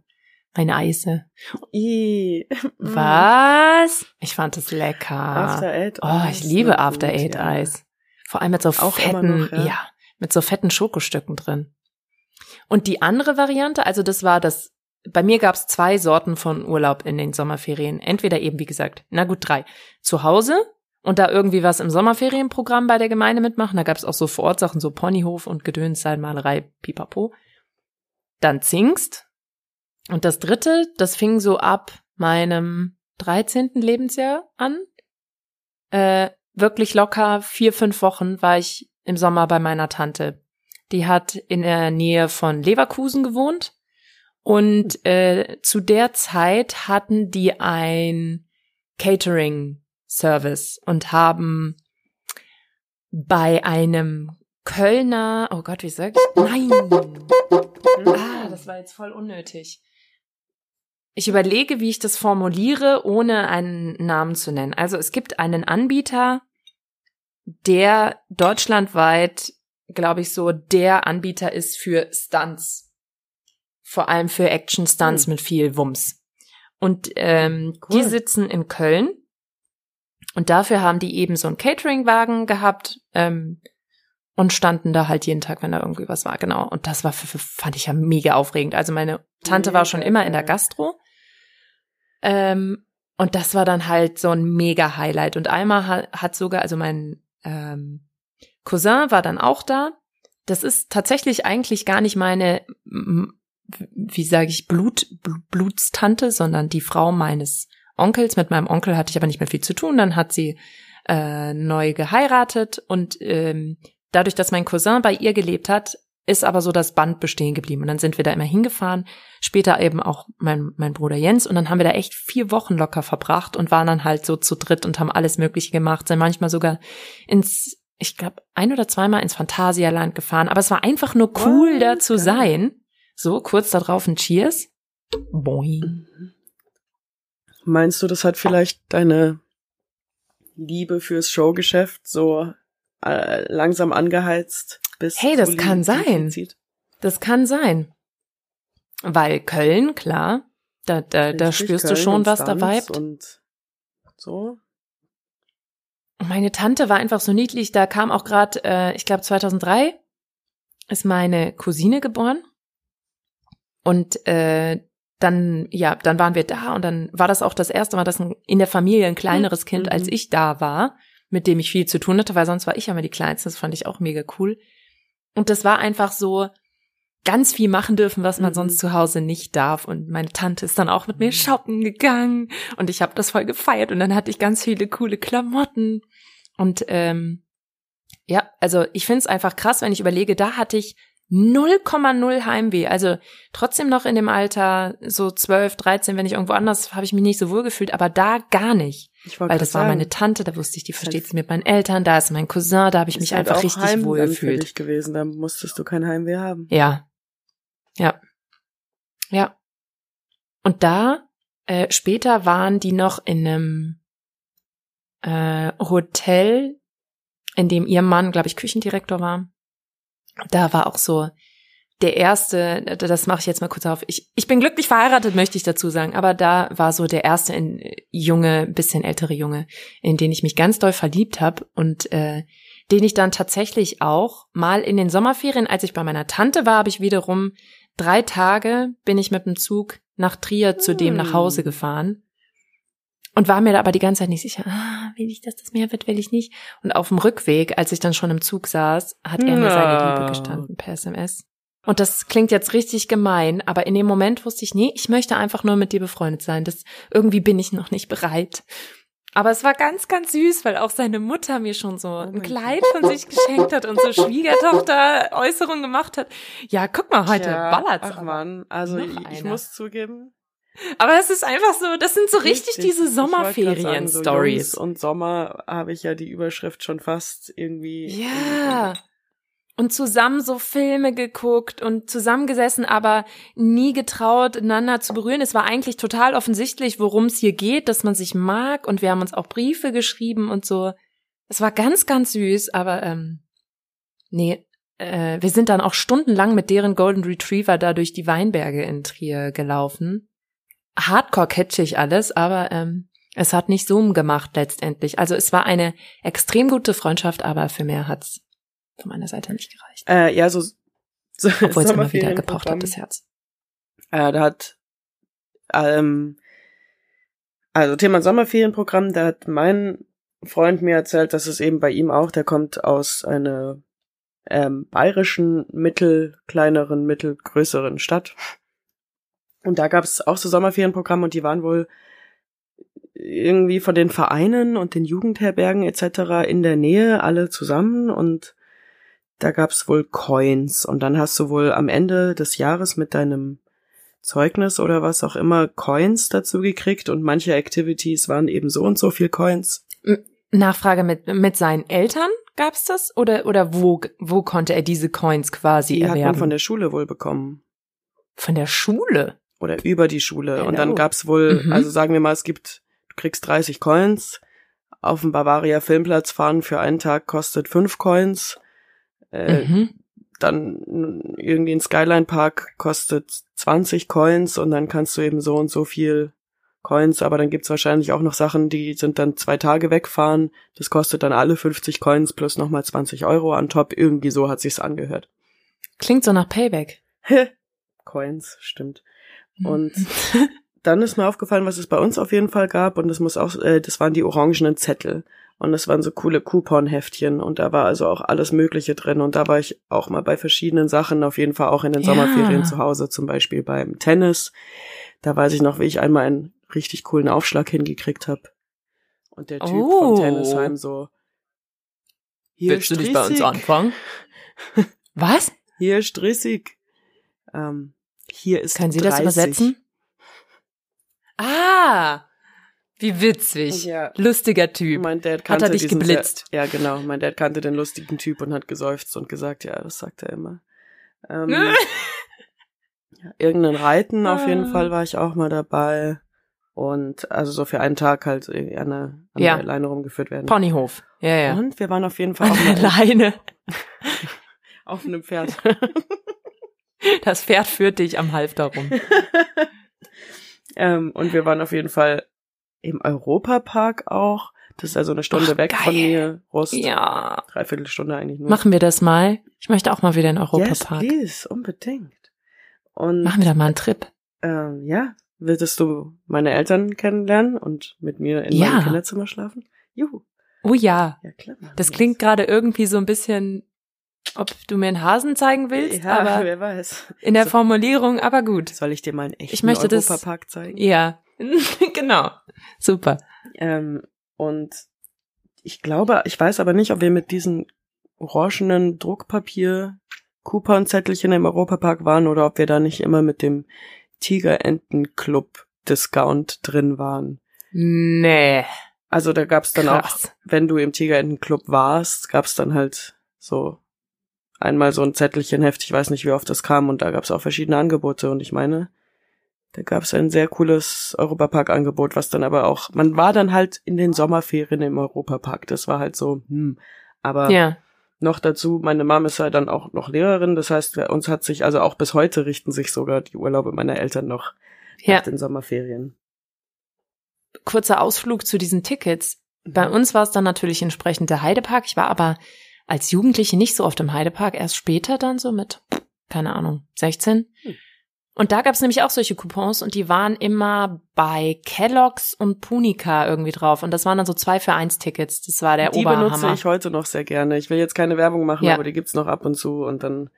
B: meine Eise.
C: I.
B: Was? Ich fand es lecker.
C: After Eight.
B: oh, ich liebe After Eight Eis. Vor allem mit so
C: Auch
B: fetten,
C: noch, ja.
B: ja, mit so fetten Schokostücken drin. Und die andere Variante, also das war das, bei mir gab es zwei Sorten von Urlaub in den Sommerferien. Entweder eben, wie gesagt, na gut, drei. Zu Hause und da irgendwie was im Sommerferienprogramm bei der Gemeinde mitmachen. Da gab es auch so Vorortsachen, so Ponyhof und Gedöns, Malerei, pipapo. Dann Zingst. Und das dritte, das fing so ab meinem 13. Lebensjahr an. Äh, wirklich locker vier, fünf Wochen war ich im Sommer bei meiner Tante. Die hat in der Nähe von Leverkusen gewohnt. Und äh, zu der Zeit hatten die ein Catering-Service und haben bei einem Kölner, oh Gott, wie sag ich? Nein! Ah, das war jetzt voll unnötig. Ich überlege, wie ich das formuliere, ohne einen Namen zu nennen. Also es gibt einen Anbieter, der deutschlandweit, glaube ich, so der Anbieter ist für Stunts. Vor allem für Action-Stunts
C: Hm.
B: mit viel Wumms. Und ähm,
C: Cool.
B: die sitzen in Köln. Und dafür haben die eben so einen Catering-Wagen gehabt ähm, und standen da halt jeden Tag, wenn da irgendwie was war. Genau. Und das war, f- f- fand ich ja mega aufregend. Also meine Tante war schon immer in der. Gastro. Ähm, und das war dann halt so ein mega Highlight. Und einmal hat, hat sogar, also mein ähm, Cousin war dann auch da. Das ist tatsächlich eigentlich gar nicht meine, wie sage ich, Blut, Bl- Blutstante, sondern die Frau meines Onkels. Mit meinem Onkel hatte ich aber nicht mehr viel zu tun. Dann hat sie äh, neu geheiratet und ähm, dadurch, dass mein Cousin bei ihr gelebt hat, ist aber so das Band bestehen geblieben. Und dann sind wir da immer hingefahren. Später eben auch mein, mein Bruder Jens. Und dann haben wir da echt vier Wochen locker verbracht und waren dann halt so zu dritt und haben alles Mögliche gemacht. Sind manchmal sogar ins, ich glaube, ein oder zweimal ins Phantasialand gefahren. Aber es war einfach nur cool,
C: What?
B: da zu
C: Geil.
B: sein. So, kurz darauf ein Cheers. Boing.
C: Meinst du, das hat vielleicht deine Liebe fürs Showgeschäft so äh, langsam angeheizt bis
B: Hey, das kann sein. Das kann sein. Weil Köln, klar, da, da, da spürst du
C: Köln
B: schon,
C: und
B: was da weibt.
C: Und so.
B: Meine Tante war einfach so niedlich. Da kam auch gerade, äh, ich glaube 2003 ist meine Cousine geboren. Und äh, dann, ja, dann waren wir da und dann war das auch das erste Mal, dass ein, in der Familie ein kleineres Kind
C: Mhm.
B: als ich da war, mit dem ich viel zu tun hatte, weil sonst war ich immer die Kleinste. Das fand ich auch mega cool. Und das war einfach so ganz viel machen dürfen, was man
C: Mhm.
B: sonst zu Hause nicht darf. Und meine Tante ist dann auch mit mir
C: Mhm.
B: shoppen gegangen und ich habe das voll gefeiert und dann hatte ich ganz viele coole Klamotten. Und ähm, ja, also ich finde es einfach krass, wenn ich überlege, da hatte ich 0,0 Heimweh. Also trotzdem noch in dem Alter, so 12, 13, wenn ich irgendwo anders, habe ich mich nicht so wohl gefühlt, aber da gar nicht. Weil das war
C: sagen,
B: meine Tante, da wusste ich, die versteht sich mit meinen Eltern, da ist mein Cousin, da habe ich
C: ist
B: mich
C: halt
B: einfach richtig
C: Heim
B: wohl gefühlt.
C: dich gewesen, da musstest du kein Heimweh haben.
B: Ja. Ja. Ja. Und da äh, später waren die noch in einem äh, Hotel, in dem ihr Mann, glaube ich, Küchendirektor war. Da war auch so der erste, das mache ich jetzt mal kurz auf. Ich, ich bin glücklich verheiratet, möchte ich dazu sagen, aber da war so der erste in, junge, bisschen ältere Junge, in den ich mich ganz doll verliebt habe und äh, den ich dann tatsächlich auch mal in den Sommerferien, als ich bei meiner Tante war, habe ich wiederum drei Tage bin ich mit dem Zug nach Trier zu dem nach Hause gefahren und war mir da aber die ganze Zeit nicht sicher, ah, will ich, dass das mehr wird, will ich nicht. Und auf dem Rückweg, als ich dann schon im Zug saß, hat er mir seine Liebe gestanden per SMS. Und das klingt jetzt richtig gemein, aber in dem Moment wusste ich, nee, ich möchte einfach nur mit dir befreundet sein. Das irgendwie bin ich noch nicht bereit. Aber es war ganz, ganz süß, weil auch seine Mutter mir schon so ein Kleid von sich geschenkt hat und so Schwiegertochter *laughs* Äußerungen gemacht hat. Ja, guck mal, heute
C: ja,
B: ballert's.
C: Ach man, also ich, ich muss zugeben.
B: Aber es ist einfach so, das sind so richtig, diese
C: sagen, so
B: Sommerferien-Stories.
C: Jungs und Sommer habe ich ja die Überschrift schon fast irgendwie.
B: Ja. Und zusammen so Filme geguckt und zusammengesessen, aber nie getraut, einander zu berühren. Es war eigentlich total offensichtlich, worum es hier geht, dass man sich mag und wir haben uns auch Briefe geschrieben und so. Es war ganz, ganz süß, aber ähm, nee, äh, wir sind dann auch stundenlang mit deren Golden Retriever da durch die Weinberge in Trier gelaufen. Hardcore catchig alles, aber ähm, es hat nicht Zoom gemacht letztendlich. Also es war eine extrem gute Freundschaft, aber für mehr hat's von meiner Seite nicht gereicht.
C: Äh, ja, so, so *laughs*
B: Obwohl es immer wieder gepocht hat, das Herz.
C: Äh, da hat, ähm, also Thema Sommerferienprogramm, da hat mein Freund mir erzählt, dass es eben bei ihm auch, der kommt aus einer ähm, bayerischen, mittel, kleineren, mittelgrößeren Stadt. Und da gab es auch so Sommerferienprogramme und die waren wohl irgendwie von den Vereinen und den Jugendherbergen etc. in der Nähe alle zusammen und da gab's wohl Coins und dann hast du wohl am Ende des Jahres mit deinem Zeugnis oder was auch immer Coins dazu gekriegt und manche Activities waren eben so und so viel Coins.
B: Nachfrage mit, mit seinen Eltern gab's das? Oder, oder wo, wo konnte er diese Coins quasi
C: Die hat
B: erwerben?
C: man von der Schule wohl bekommen
B: von der Schule?
C: Oder über die Schule und dann gab's wohl,
B: Mhm.
C: also sagen wir mal, es gibt, du kriegst 30 Coins, auf dem Bavaria Filmplatz fahren für einen Tag kostet 5 Coins. Äh,
B: mhm.
C: dann irgendwie ein Skyline Park kostet 20 Coins und dann kannst du eben so und so viel Coins, aber dann gibt's wahrscheinlich auch noch Sachen, die sind dann zwei Tage wegfahren. Das kostet dann alle 50 Coins plus nochmal 20 Euro an top. Irgendwie so hat sich's angehört.
B: Klingt so nach Payback. *laughs*
C: Coins, stimmt. Und dann ist mir aufgefallen, was es bei uns auf jeden Fall gab und das muss auch, äh, das waren die orangenen Zettel und das waren so coole Couponheftchen und da war also auch alles Mögliche drin und da war ich auch mal bei verschiedenen Sachen, auf jeden Fall auch in den
B: Ja.
C: Sommerferien zu Hause, zum Beispiel beim Tennis. Da weiß ich noch, wie ich einmal einen richtig coolen Aufschlag hingekriegt habe und der Typ
B: Oh.
C: vom Tennisheim so hier
B: Willst du dich bei uns
C: Strissig,
B: anfangen? *laughs* Was?
C: Hier strissig. Ähm, hier ist
B: Können Sie das
C: 30.
B: übersetzen? Ah, wie witzig.
C: Ja.
B: Lustiger Typ.
C: Mein Dad
B: Hat
C: kannte
B: er dich
C: diesen
B: geblitzt?
C: Sehr, ja, genau. Mein Dad kannte den lustigen Typ und hat geseufzt und gesagt, ja, das sagt er immer. Ähm, *laughs* ja, irgendein Reiten auf jeden
B: Ah.
C: Fall war ich auch mal dabei. Und also so für einen Tag halt irgendwie an der, an
B: Ja.
C: der Leine rumgeführt werden.
B: Ponyhof. Ja, ja.
C: Und wir waren auf jeden Fall
B: der
C: mal
B: Leine. *laughs*
C: auf einem Pferd. *laughs* *laughs*
B: Das Pferd führt dich am Halfter rum. *laughs*
C: ähm, und wir waren auf jeden Fall im Europapark auch. Das ist also eine Stunde
B: Ach,
C: weg von
B: geil.
C: mir. Rust.
B: Ja.
C: Dreiviertel Stunde eigentlich nur.
B: Machen wir das mal? Ich möchte auch mal wieder in den
C: yes,
B: Europapark.
C: please, unbedingt. Und
B: Machen wir da mal einen Trip.
C: ähm, ja, würdest du meine Eltern kennenlernen und mit mir in
B: Ja.
C: meinem Kinderzimmer schlafen? Juhu.
B: Oh ja.
C: Ja, klar.
B: Das klingt gerade irgendwie so ein bisschen, ob du mir einen Hasen zeigen willst,
C: ja,
B: aber *laughs*
C: wer weiß.
B: in der
C: So-
B: Formulierung, aber gut.
C: Soll ich dir mal einen echten
B: Ich möchte das-
C: Europapark zeigen?
B: Ja. *laughs* genau. Super.
C: Ähm, und ich glaube, ich weiß aber nicht, ob wir mit diesen orangenen Druckpapier Couponzettelchen im Europapark waren oder ob wir da nicht immer mit dem Tigerenten-Club Discount drin waren.
B: Nee.
C: Also da gab's dann auch,
B: Krass.
C: wenn du im Tigerenten-Club warst, gab's dann halt so einmal so ein Zettelchen Heft, ich weiß nicht, wie oft das kam und da gab's auch verschiedene Angebote und ich meine, Da gab es ein sehr cooles Europapark-Angebot, was dann aber auch, man war dann halt in den Sommerferien im Europapark. Das war halt so, hm. Aber
B: Ja.
C: noch dazu, meine Mom ist halt dann auch noch Lehrerin. Das heißt, bei uns hat sich, also auch bis heute richten sich sogar die Urlaube meiner Eltern noch
B: Ja.
C: nach den Sommerferien.
B: kurzer Ausflug zu diesen Tickets. Bei uns war es dann natürlich entsprechend der Heidepark. Ich war aber als Jugendliche nicht so oft im Heidepark, erst später dann so mit, keine Ahnung, 16.
C: Hm.
B: Und da gab es nämlich auch solche Coupons und die waren immer bei Kellogg's und Punica irgendwie drauf. Und das waren dann so zwei für eins Tickets. Das war der
C: die benutze
B: Oberhammer.
C: ich heute noch sehr gerne. Ich will jetzt keine Werbung machen,
B: Ja.
C: aber die gibt's noch ab und zu und dann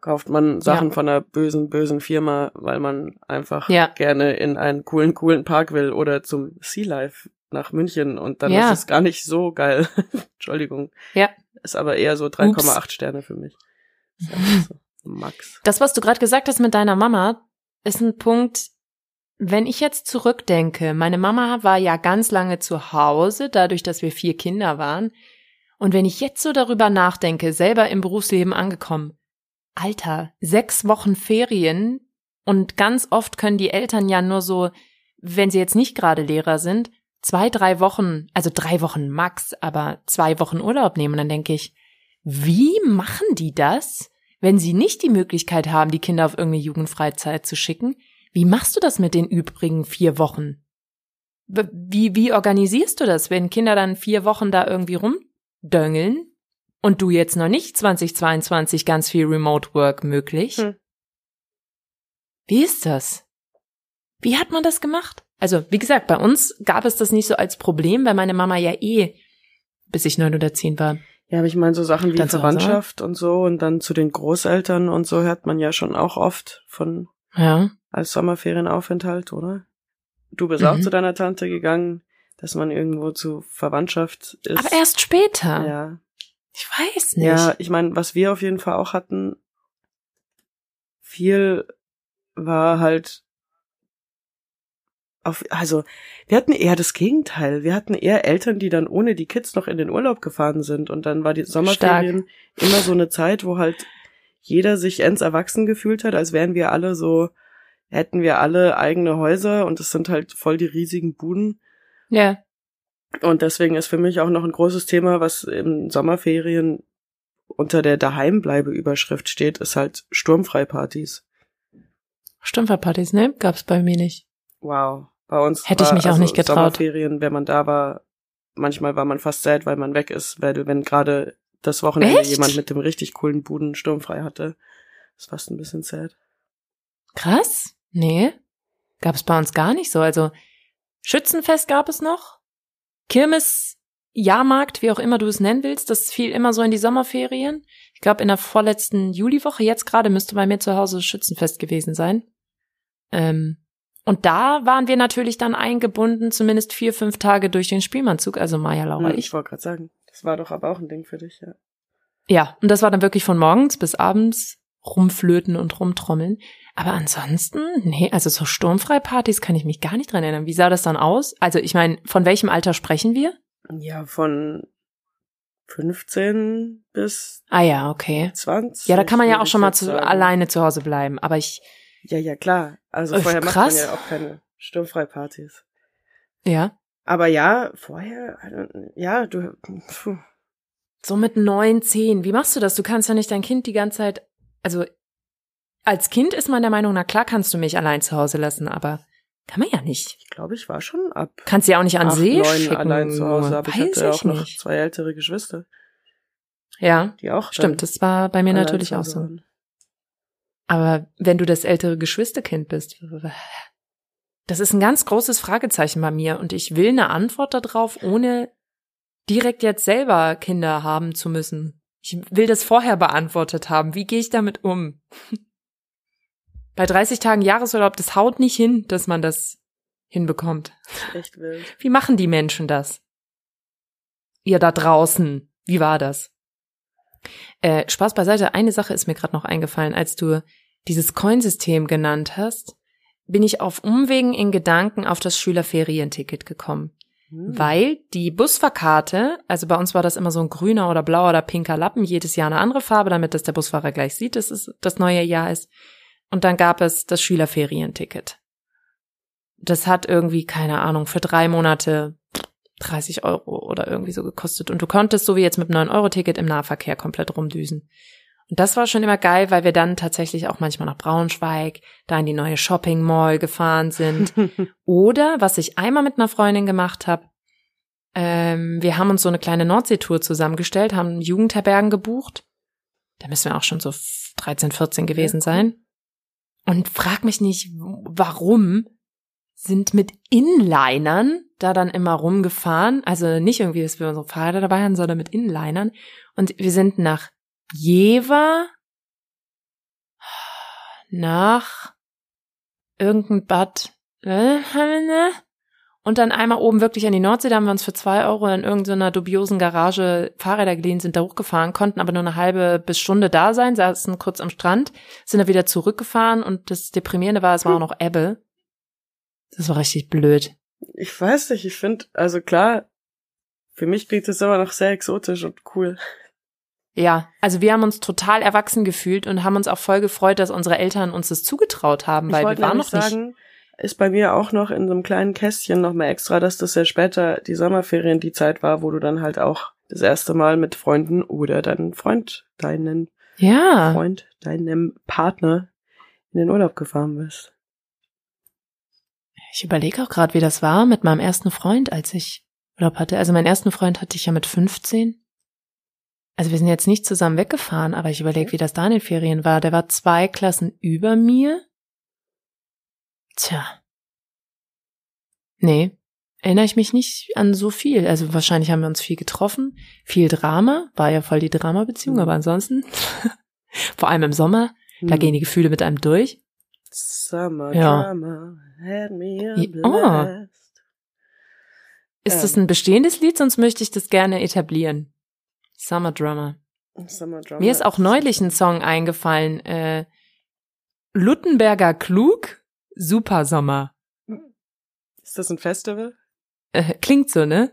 C: kauft man Sachen
B: Ja.
C: von einer bösen, bösen Firma, weil man einfach
B: Ja.
C: gerne in einen coolen, coolen Park will oder zum Sea Life nach München und dann ist es gar nicht so geil. *laughs* Entschuldigung.
B: Ja.
C: Ist aber eher so 3,8 Sterne für mich. *laughs* So. Max.
B: Das, was du gerade gesagt hast mit deiner Mama, ist ein Punkt, wenn ich jetzt zurückdenke, meine Mama war ja ganz lange zu Hause, dadurch, dass wir vier Kinder waren. Und wenn ich jetzt so darüber nachdenke, selber im Berufsleben angekommen, Alter, sechs Wochen Ferien und ganz oft können die Eltern ja nur so, wenn sie jetzt nicht gerade Lehrer sind, zwei, drei Wochen, also drei Wochen max, aber zwei Wochen Urlaub nehmen. Und dann denke ich, wie machen die das, wenn sie nicht die Möglichkeit haben, die Kinder auf irgendeine Jugendfreizeit zu schicken? Wie machst du das mit den übrigen vier Wochen? Wie, wie organisierst du das, wenn Kinder dann vier Wochen da irgendwie rumdöngeln und du jetzt noch nicht 2022 ganz viel Remote Work möglich?
C: Hm.
B: Wie ist das? Wie hat man das gemacht? Also, wie gesagt, bei uns gab es das nicht so als Problem, weil meine Mama ja eh, bis ich neun oder zehn war,
C: Ja, aber ich meine so Sachen wie
B: Dann?
C: Verwandtschaft und so und dann zu den Großeltern und so hört man ja schon auch oft von
B: ja,
C: als Sommerferienaufenthalt, oder? Du bist auch
B: Mhm.
C: zu deiner Tante gegangen, dass man irgendwo zu Verwandtschaft ist.
B: aber erst später.
C: Ja.
B: Ich weiß nicht.
C: Ja, ich meine, was wir auf jeden Fall auch hatten, viel war halt auf, also wir hatten eher das Gegenteil. Wir hatten eher Eltern, die dann ohne die Kids noch in den Urlaub gefahren sind und dann war die Sommerferien immer so eine Zeit, wo halt jeder sich ends erwachsen gefühlt hat, als wären wir alle so, hätten wir alle eigene Häuser und es sind halt voll die riesigen Buden.
B: Ja.
C: Und deswegen ist für mich auch noch ein großes Thema, was im Sommerferien unter der Daheimbleibe-Überschrift steht, ist halt Sturmfreipartys.
B: Stümpferpartys, ne? Gab's bei mir nicht.
C: Wow. Bei uns
B: Hätte ich
C: war,
B: mich auch
C: also
B: nicht getraut.
C: Sommerferien, wenn man da war, manchmal war man fast sad, weil man weg ist, weil wenn gerade das Wochenende
B: Echt?
C: jemand mit dem richtig coolen Buden sturmfrei hatte. ist fast ein bisschen sad.
B: Krass. Nee. Gab's bei uns gar nicht so. Also, Schützenfest gab es noch. Kirmes, Jahrmarkt, wie auch immer du es nennen willst, das fiel immer so in die Sommerferien. Ich glaube, in der vorletzten Juliwoche, jetzt gerade müsste bei mir zu Hause Schützenfest gewesen sein. Ähm, und da waren wir natürlich dann eingebunden, zumindest vier, fünf Tage durch den Spielmannzug, also Maja, Laura,
C: Hm,
B: ich.
C: ich wollte gerade sagen, das war doch aber auch ein Ding für dich, ja.
B: Ja, und das war dann wirklich von morgens bis abends rumflöten und rumtrommeln. Aber ansonsten, nee, also so Sturmfreipartys kann ich mich gar nicht dran erinnern. Wie sah das dann aus? Also ich meine, von welchem Alter sprechen wir?
C: Ja, von 15 bis
B: Ah ja, okay.
C: 20.
B: Ja, da kann man ja auch schon mal zu, alleine zu Hause bleiben. Aber ich,
C: Ja, ja, klar. Also
B: Äh,
C: vorher macht
B: krass.
C: man ja auch keine Sturmfreipartys.
B: ja,
C: Aber ja, vorher, ja, du, puh.
B: so mit neun, zehn, wie machst du das? Du kannst ja nicht dein Kind die ganze Zeit, also als Kind ist man der Meinung, na klar kannst du mich allein zu Hause lassen, aber kann man ja nicht.
C: ich glaube, ich war schon ab
B: Kannst ja auch nicht an
C: acht,
B: See
C: neun
B: schicken.
C: allein zu Hause, aber ich
B: Weiß
C: hatte auch
B: ich
C: noch
B: nicht.
C: zwei ältere Geschwister,
B: Ja,
C: die auch
B: stimmt, das war bei mir natürlich auch so.
C: waren.
B: Aber wenn du das ältere Geschwisterkind bist, das ist ein ganz großes Fragezeichen bei mir und ich will eine Antwort darauf, ohne direkt jetzt selber Kinder haben zu müssen. Ich will das vorher beantwortet haben. Wie gehe ich damit um? *laughs* Bei 30 Tagen Jahresurlaub, das haut nicht hin, dass man das hinbekommt.
C: Echt wild.
B: Wie machen die Menschen das? Ihr da draußen, wie war das? Äh, Spaß beiseite, eine Sache ist mir gerade noch eingefallen, als du dieses Coinsystem genannt hast, bin ich auf Umwegen in Gedanken auf das Schülerferienticket gekommen.
C: Hm.
B: Weil die Busfahrkarte, also bei uns war das immer so ein grüner oder blauer oder pinker Lappen, jedes Jahr eine andere Farbe, damit das der Busfahrer gleich sieht, dass es das neue Jahr ist. Und dann gab es das Schülerferienticket. das hat irgendwie, keine Ahnung, für drei Monate 30 Euro oder irgendwie so gekostet. Und du konntest, so wie jetzt mit einem 9-Euro-Ticket, im Nahverkehr komplett rumdüsen. Und das war schon immer geil, weil wir dann tatsächlich auch manchmal nach Braunschweig, da in die neue Shopping Mall gefahren sind. *laughs* Oder was ich einmal mit einer Freundin gemacht habe, ähm, wir haben uns so eine kleine Nordseetour zusammengestellt, haben Jugendherbergen gebucht. Da müssen wir auch schon so 13, 14 gewesen sein. Und frag mich nicht, warum sind mit Inlinern da dann immer rumgefahren. Also nicht irgendwie, dass wir unsere Fahrräder dabei haben, sondern mit Inlinern. Und wir sind nach Jever, nach irgendein Bad, und dann einmal oben wirklich an die Nordsee, da haben wir uns für zwei Euro in irgendeiner dubiosen Garage Fahrräder geliehen, sind da hochgefahren, konnten aber nur eine halbe bis Stunde da sein, saßen kurz am Strand, sind dann wieder zurückgefahren und das Deprimierende war, es war auch noch Ebbe. Das war richtig blöd.
C: Ich weiß nicht, ich finde, also klar, für mich klingt das immer noch sehr exotisch und cool.
B: Ja, also wir haben uns total erwachsen gefühlt und haben uns auch voll gefreut, dass unsere Eltern uns das zugetraut haben, weil wir waren noch
C: sagen,
B: nicht.
C: Ist bei mir auch noch in so einem kleinen Kästchen nochmal extra, dass das ja später die Sommerferien die Zeit war, wo du dann halt auch das erste Mal mit Freunden oder deinen Freund, deinen
B: Ja.
C: Freund, deinem Partner in den Urlaub gefahren bist.
B: Ich überlege auch gerade, wie das war mit meinem ersten Freund, als ich Urlaub hatte. Also meinen ersten Freund hatte ich ja mit 15. Also wir sind jetzt nicht zusammen weggefahren, aber ich überlege, wie das da in den Ferien war. Der war zwei Klassen über mir. Tja. Nee, erinnere ich mich nicht an so viel. Also wahrscheinlich haben wir uns viel getroffen. Viel Drama, war ja voll die Drama-Beziehung,
C: Mhm.
B: aber ansonsten, *laughs* vor allem im Sommer, da
C: Hm.
B: gehen die Gefühle mit einem durch.
C: Summer
B: Ja.
C: Drama had me blast.
B: Ist das
C: Ähm.
B: ein bestehendes Lied? Sonst möchte ich das gerne etablieren. Summer Drummer.
C: Summer Drama.
B: Mir ist auch neulich ein Song eingefallen. Äh, Luttenberger Klug, Super Sommer.
C: Ist das ein Festival?
B: Äh, klingt so, ne?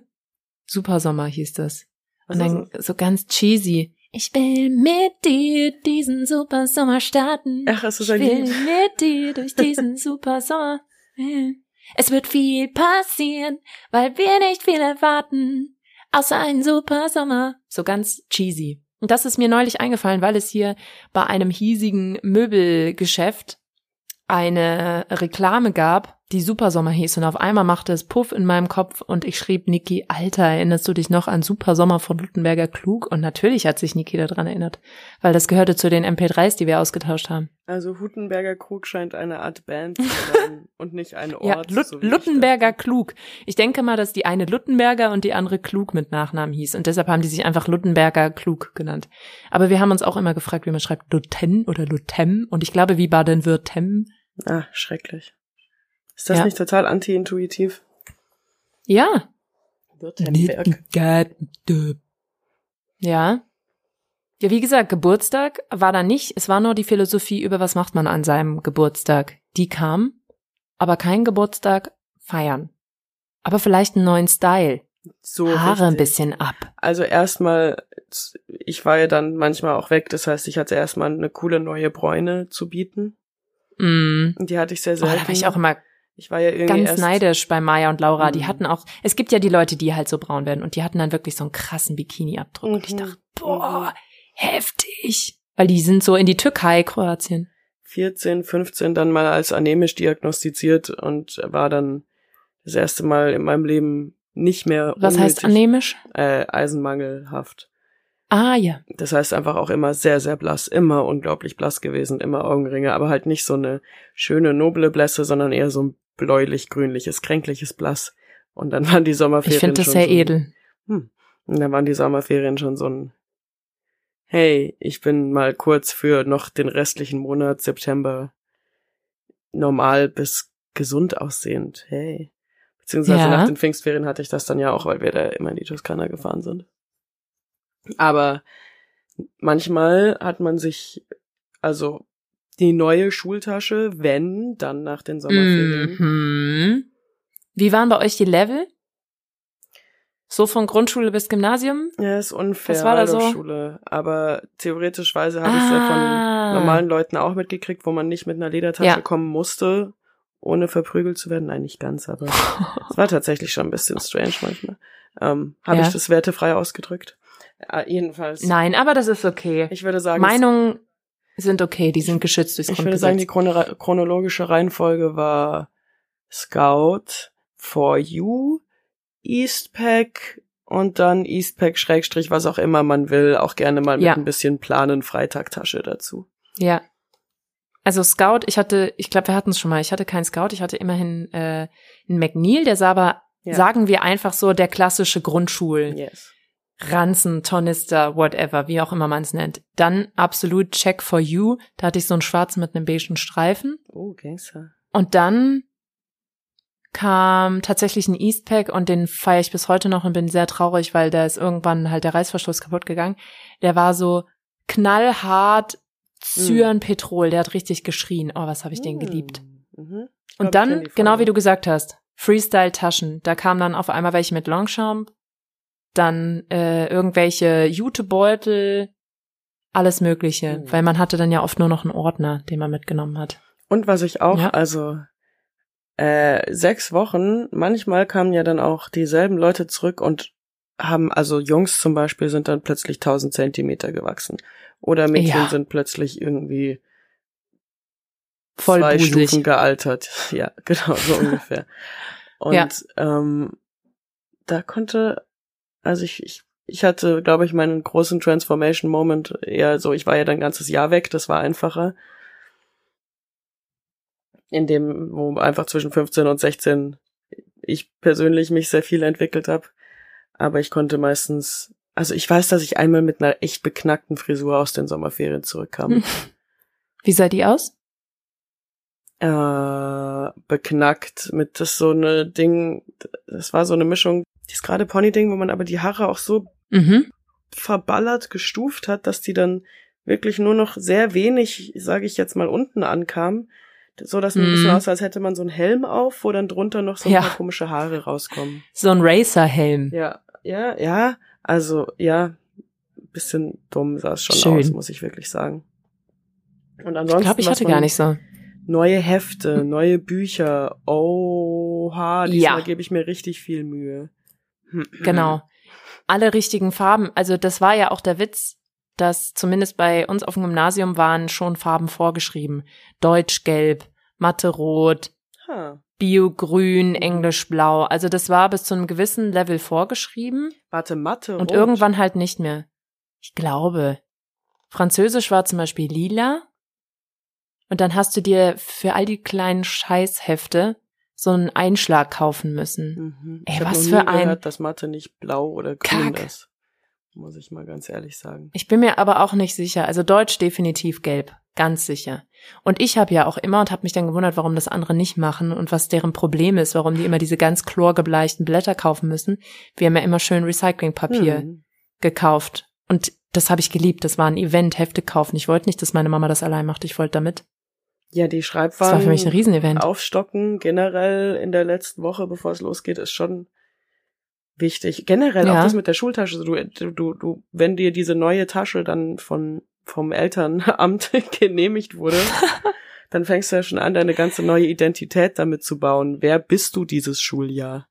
B: Super Sommer hieß das. Und dann so ganz cheesy. Ich will mit dir diesen super Sommer starten.
C: Ach, ist
B: ich
C: ein
B: will
C: Lied.
B: mit dir durch diesen *laughs* super Sommer. Es wird viel passieren, weil wir nicht viel erwarten. Außer einen super Sommer. So ganz cheesy. Und das ist mir neulich eingefallen, weil es hier bei einem hiesigen Möbelgeschäft eine Reklame gab, die Supersommer hieß und auf einmal machte es Puff in meinem Kopf und ich schrieb Niki, Alter, erinnerst du dich noch an Supersommer von Luttenberger Klug? Und natürlich hat sich Niki daran erinnert, weil das gehörte zu den MP3s, die wir ausgetauscht haben.
C: Also Hutenberger Krug scheint eine Art Band zu sein *laughs* und nicht ein Ort.
B: Ja, Lut
C: so ich
B: Luttenberger
C: dachte.
B: Klug. Ich denke mal, dass die eine Luttenberger und die andere Klug mit Nachnamen hieß und deshalb haben die sich einfach Luttenberger Klug genannt. Aber wir haben uns auch immer gefragt, wie man schreibt Lutten oder Lutem und ich glaube, wie Baden-Württemberg.
C: Ah, schrecklich. Ist das
B: Ja.
C: nicht total anti-intuitiv?
B: Ja,
C: Württemberg.
B: Ja. Ja, wie gesagt, Geburtstag war da nicht. Es war nur die Philosophie über was macht man an seinem Geburtstag. Die kam, aber kein Geburtstag feiern. Aber vielleicht einen neuen Style.
C: So
B: Haare ein
C: richtig.
B: bisschen ab.
C: Also erstmal, ich war ja dann manchmal auch weg, das heißt, ich hatte erstmal eine coole neue Bräune zu bieten.
B: Mm.
C: Die hatte ich sehr
B: Oh,
C: selten.
B: da war ich auch immer
C: ich war ja irgendwie
B: ganz neidisch bei Maya und Laura. Die
C: Mhm.
B: hatten auch, es gibt ja die Leute, die halt so braun werden und die hatten dann wirklich so einen krassen Bikini-Abdruck. Und ich
C: Mhm.
B: dachte, boah,
C: Mhm.
B: heftig. Weil die sind so in die Türkei, Kroatien.
C: 14, 15 dann mal als anämisch diagnostiziert und war dann das erste Mal in meinem Leben nicht mehr
B: Was heißt
C: unnötig,
B: anämisch?
C: äh, eisenmangelhaft.
B: Ah, ja.
C: Das heißt einfach auch immer sehr, sehr blass, immer unglaublich blass gewesen, immer Augenringe, aber halt nicht so eine schöne, noble Blässe, sondern eher so ein bläulich-grünliches, kränkliches Blass. Und dann waren die Sommerferien
B: Ich finde das
C: schon
B: sehr
C: so,
B: edel.
C: Hm. Und dann waren die Sommerferien schon so ein Hey, ich bin mal kurz für noch den restlichen Monat September normal bis gesund aussehend. Hey. Beziehungsweise
B: Ja.
C: nach den Pfingstferien hatte ich das dann ja auch, weil wir da immer in die Toskana gefahren sind. Aber manchmal hat man sich, also die neue Schultasche, wenn, dann nach den Sommerferien.
B: Mhm. Wie waren bei euch die Level? So von Grundschule bis Gymnasium?
C: Ja, ist unfair,
B: Was war da so?
C: Waldorfschule. Aber theoretischweise habe ich es ja
B: Ah.
C: von normalen Leuten auch mitgekriegt, wo man nicht mit einer Ledertasche
B: Ja.
C: kommen musste ohne verprügelt zu werden. Nein, nicht ganz, aber *laughs* es war tatsächlich schon ein bisschen strange manchmal. Ähm, Habe
B: Ja.
C: ich das wertefrei ausgedrückt? Äh, jedenfalls.
B: Nein, aber das ist okay.
C: Ich würde sagen,
B: Meinungen sind okay, die sind geschützt durchs
C: ich würde sagen, die chrono chronologische Reihenfolge war Scout, For You, Eastpack und dann Eastpack Schrägstrich, was auch immer man will, auch gerne mal mit
B: Ja.
C: ein bisschen Planen Freitagtasche dazu.
B: Ja. Also Scout, ich hatte, ich glaube, wir hatten es schon mal. Ich hatte keinen Scout, ich hatte immerhin äh, einen McNeil, der sah aber,
C: Ja.
B: sagen wir einfach so, der klassische Grundschul.
C: Yes.
B: Ranzen, Tornister, whatever, wie auch immer man es nennt. Dann absolut Check for You. Da hatte ich so einen schwarzen mit einem beigen Streifen.
C: Oh, Gangster.
B: Und dann kam tatsächlich ein Eastpack und den feiere ich bis heute noch und bin sehr traurig, weil da ist irgendwann halt der Reißverschluss kaputt gegangen. Der war so knallhart Cyanpetrol, der hat richtig geschrien. Oh, was habe ich den geliebt.
C: Mhm. Ich glaub,
B: Und dann, genau wie du gesagt hast, Freestyle-Taschen. Da kamen dann auf einmal welche mit Longchamp, dann äh, irgendwelche Jutebeutel, alles Mögliche.
C: Mhm.
B: Weil man hatte dann ja oft nur noch einen Ordner, den man mitgenommen hat.
C: Und was ich auch,
B: Ja.
C: also äh, sechs Wochen, manchmal kamen ja dann auch dieselben Leute zurück und haben, also Jungs zum Beispiel sind dann plötzlich 1000 Zentimeter gewachsen. Oder Mädchen
B: Ja.
C: sind plötzlich irgendwie
B: Voll
C: zwei
B: busig.
C: Stufen gealtert. *laughs* Ja, genau, so ungefähr. *laughs* Und
B: Ja.
C: ähm, da konnte, also ich, ich, ich hatte, glaube ich, meinen großen Transformation Moment eher so, ich war ja dann ein ganzes Jahr weg, das war einfacher. In dem, wo einfach zwischen 15 und 16 ich persönlich mich sehr viel entwickelt habe. Aber ich konnte meistens, also ich weiß, dass ich einmal mit einer echt beknackten Frisur aus den Sommerferien zurückkam. *laughs*
B: Wie sah die aus?
C: äh, beknackt mit das so eine Ding, das war so eine Mischung, dieses gerade Pony-Ding, wo man aber die Haare auch so
B: Mhm.
C: verballert gestuft hat, dass die dann wirklich nur noch sehr wenig, sage ich jetzt mal, unten ankamen, so dass man ein bisschen
B: Mhm.
C: aussah, als hätte man so einen Helm auf, wo dann drunter noch so ein
B: Ja.
C: paar komische Haare rauskommen.
B: So ein Racer-Helm.
C: Ja, ja, ja, also ja, bisschen dumm sah es schon
B: Schön.
C: aus, muss ich wirklich sagen. Und
B: Ich
C: ansonsten
B: glaube, ich hatte gar nicht so.
C: Neue Hefte, *laughs* neue Bücher. Oha, diesmal
B: Ja.
C: gebe ich mir richtig viel Mühe.
B: Genau. Alle richtigen Farben. Also das war ja auch der Witz, dass zumindest bei uns auf dem Gymnasium waren schon Farben vorgeschrieben. Deutsch gelb, Mathe rot,
C: Ha.
B: Bio grün, Englisch blau. Also das war bis zu einem gewissen Level vorgeschrieben
C: Warte, Mathe.
B: und irgendwann halt nicht mehr. Ich glaube. Französisch war zum Beispiel lila. Und dann hast du dir für all die kleinen Scheißhefte so einen Einschlag kaufen müssen.
C: Mhm.
B: Ey,
C: ich
B: was für ein-
C: gehört, dass Mathe nicht blau oder grün
B: Kack.
C: ist. Muss ich mal ganz ehrlich sagen.
B: Ich bin mir aber auch nicht sicher. Also Deutsch definitiv gelb, ganz sicher. Und ich habe ja auch immer und habe mich dann gewundert, warum das andere nicht machen und was deren Problem ist, warum die immer diese ganz chlorgebleichten Blätter kaufen müssen. Wir haben ja immer schön Recyclingpapier
C: Hm.
B: gekauft. Und das habe ich geliebt. Das war ein Event, Hefte kaufen. Ich wollte nicht, dass meine Mama das allein macht. Ich wollte damit.
C: Ja, die
B: Das
C: Schreibwaren
B: war für mich ein Riesenevent.
C: aufstocken generell in der letzten Woche, bevor es losgeht, ist schon wichtig. Generell
B: Ja.
C: auch das mit der Schultasche. Du, du, du, wenn dir diese neue Tasche dann von vom Elternamt *laughs* genehmigt wurde, *laughs* dann fängst du ja schon an, deine ganze neue Identität damit zu bauen. Wer bist du dieses Schuljahr?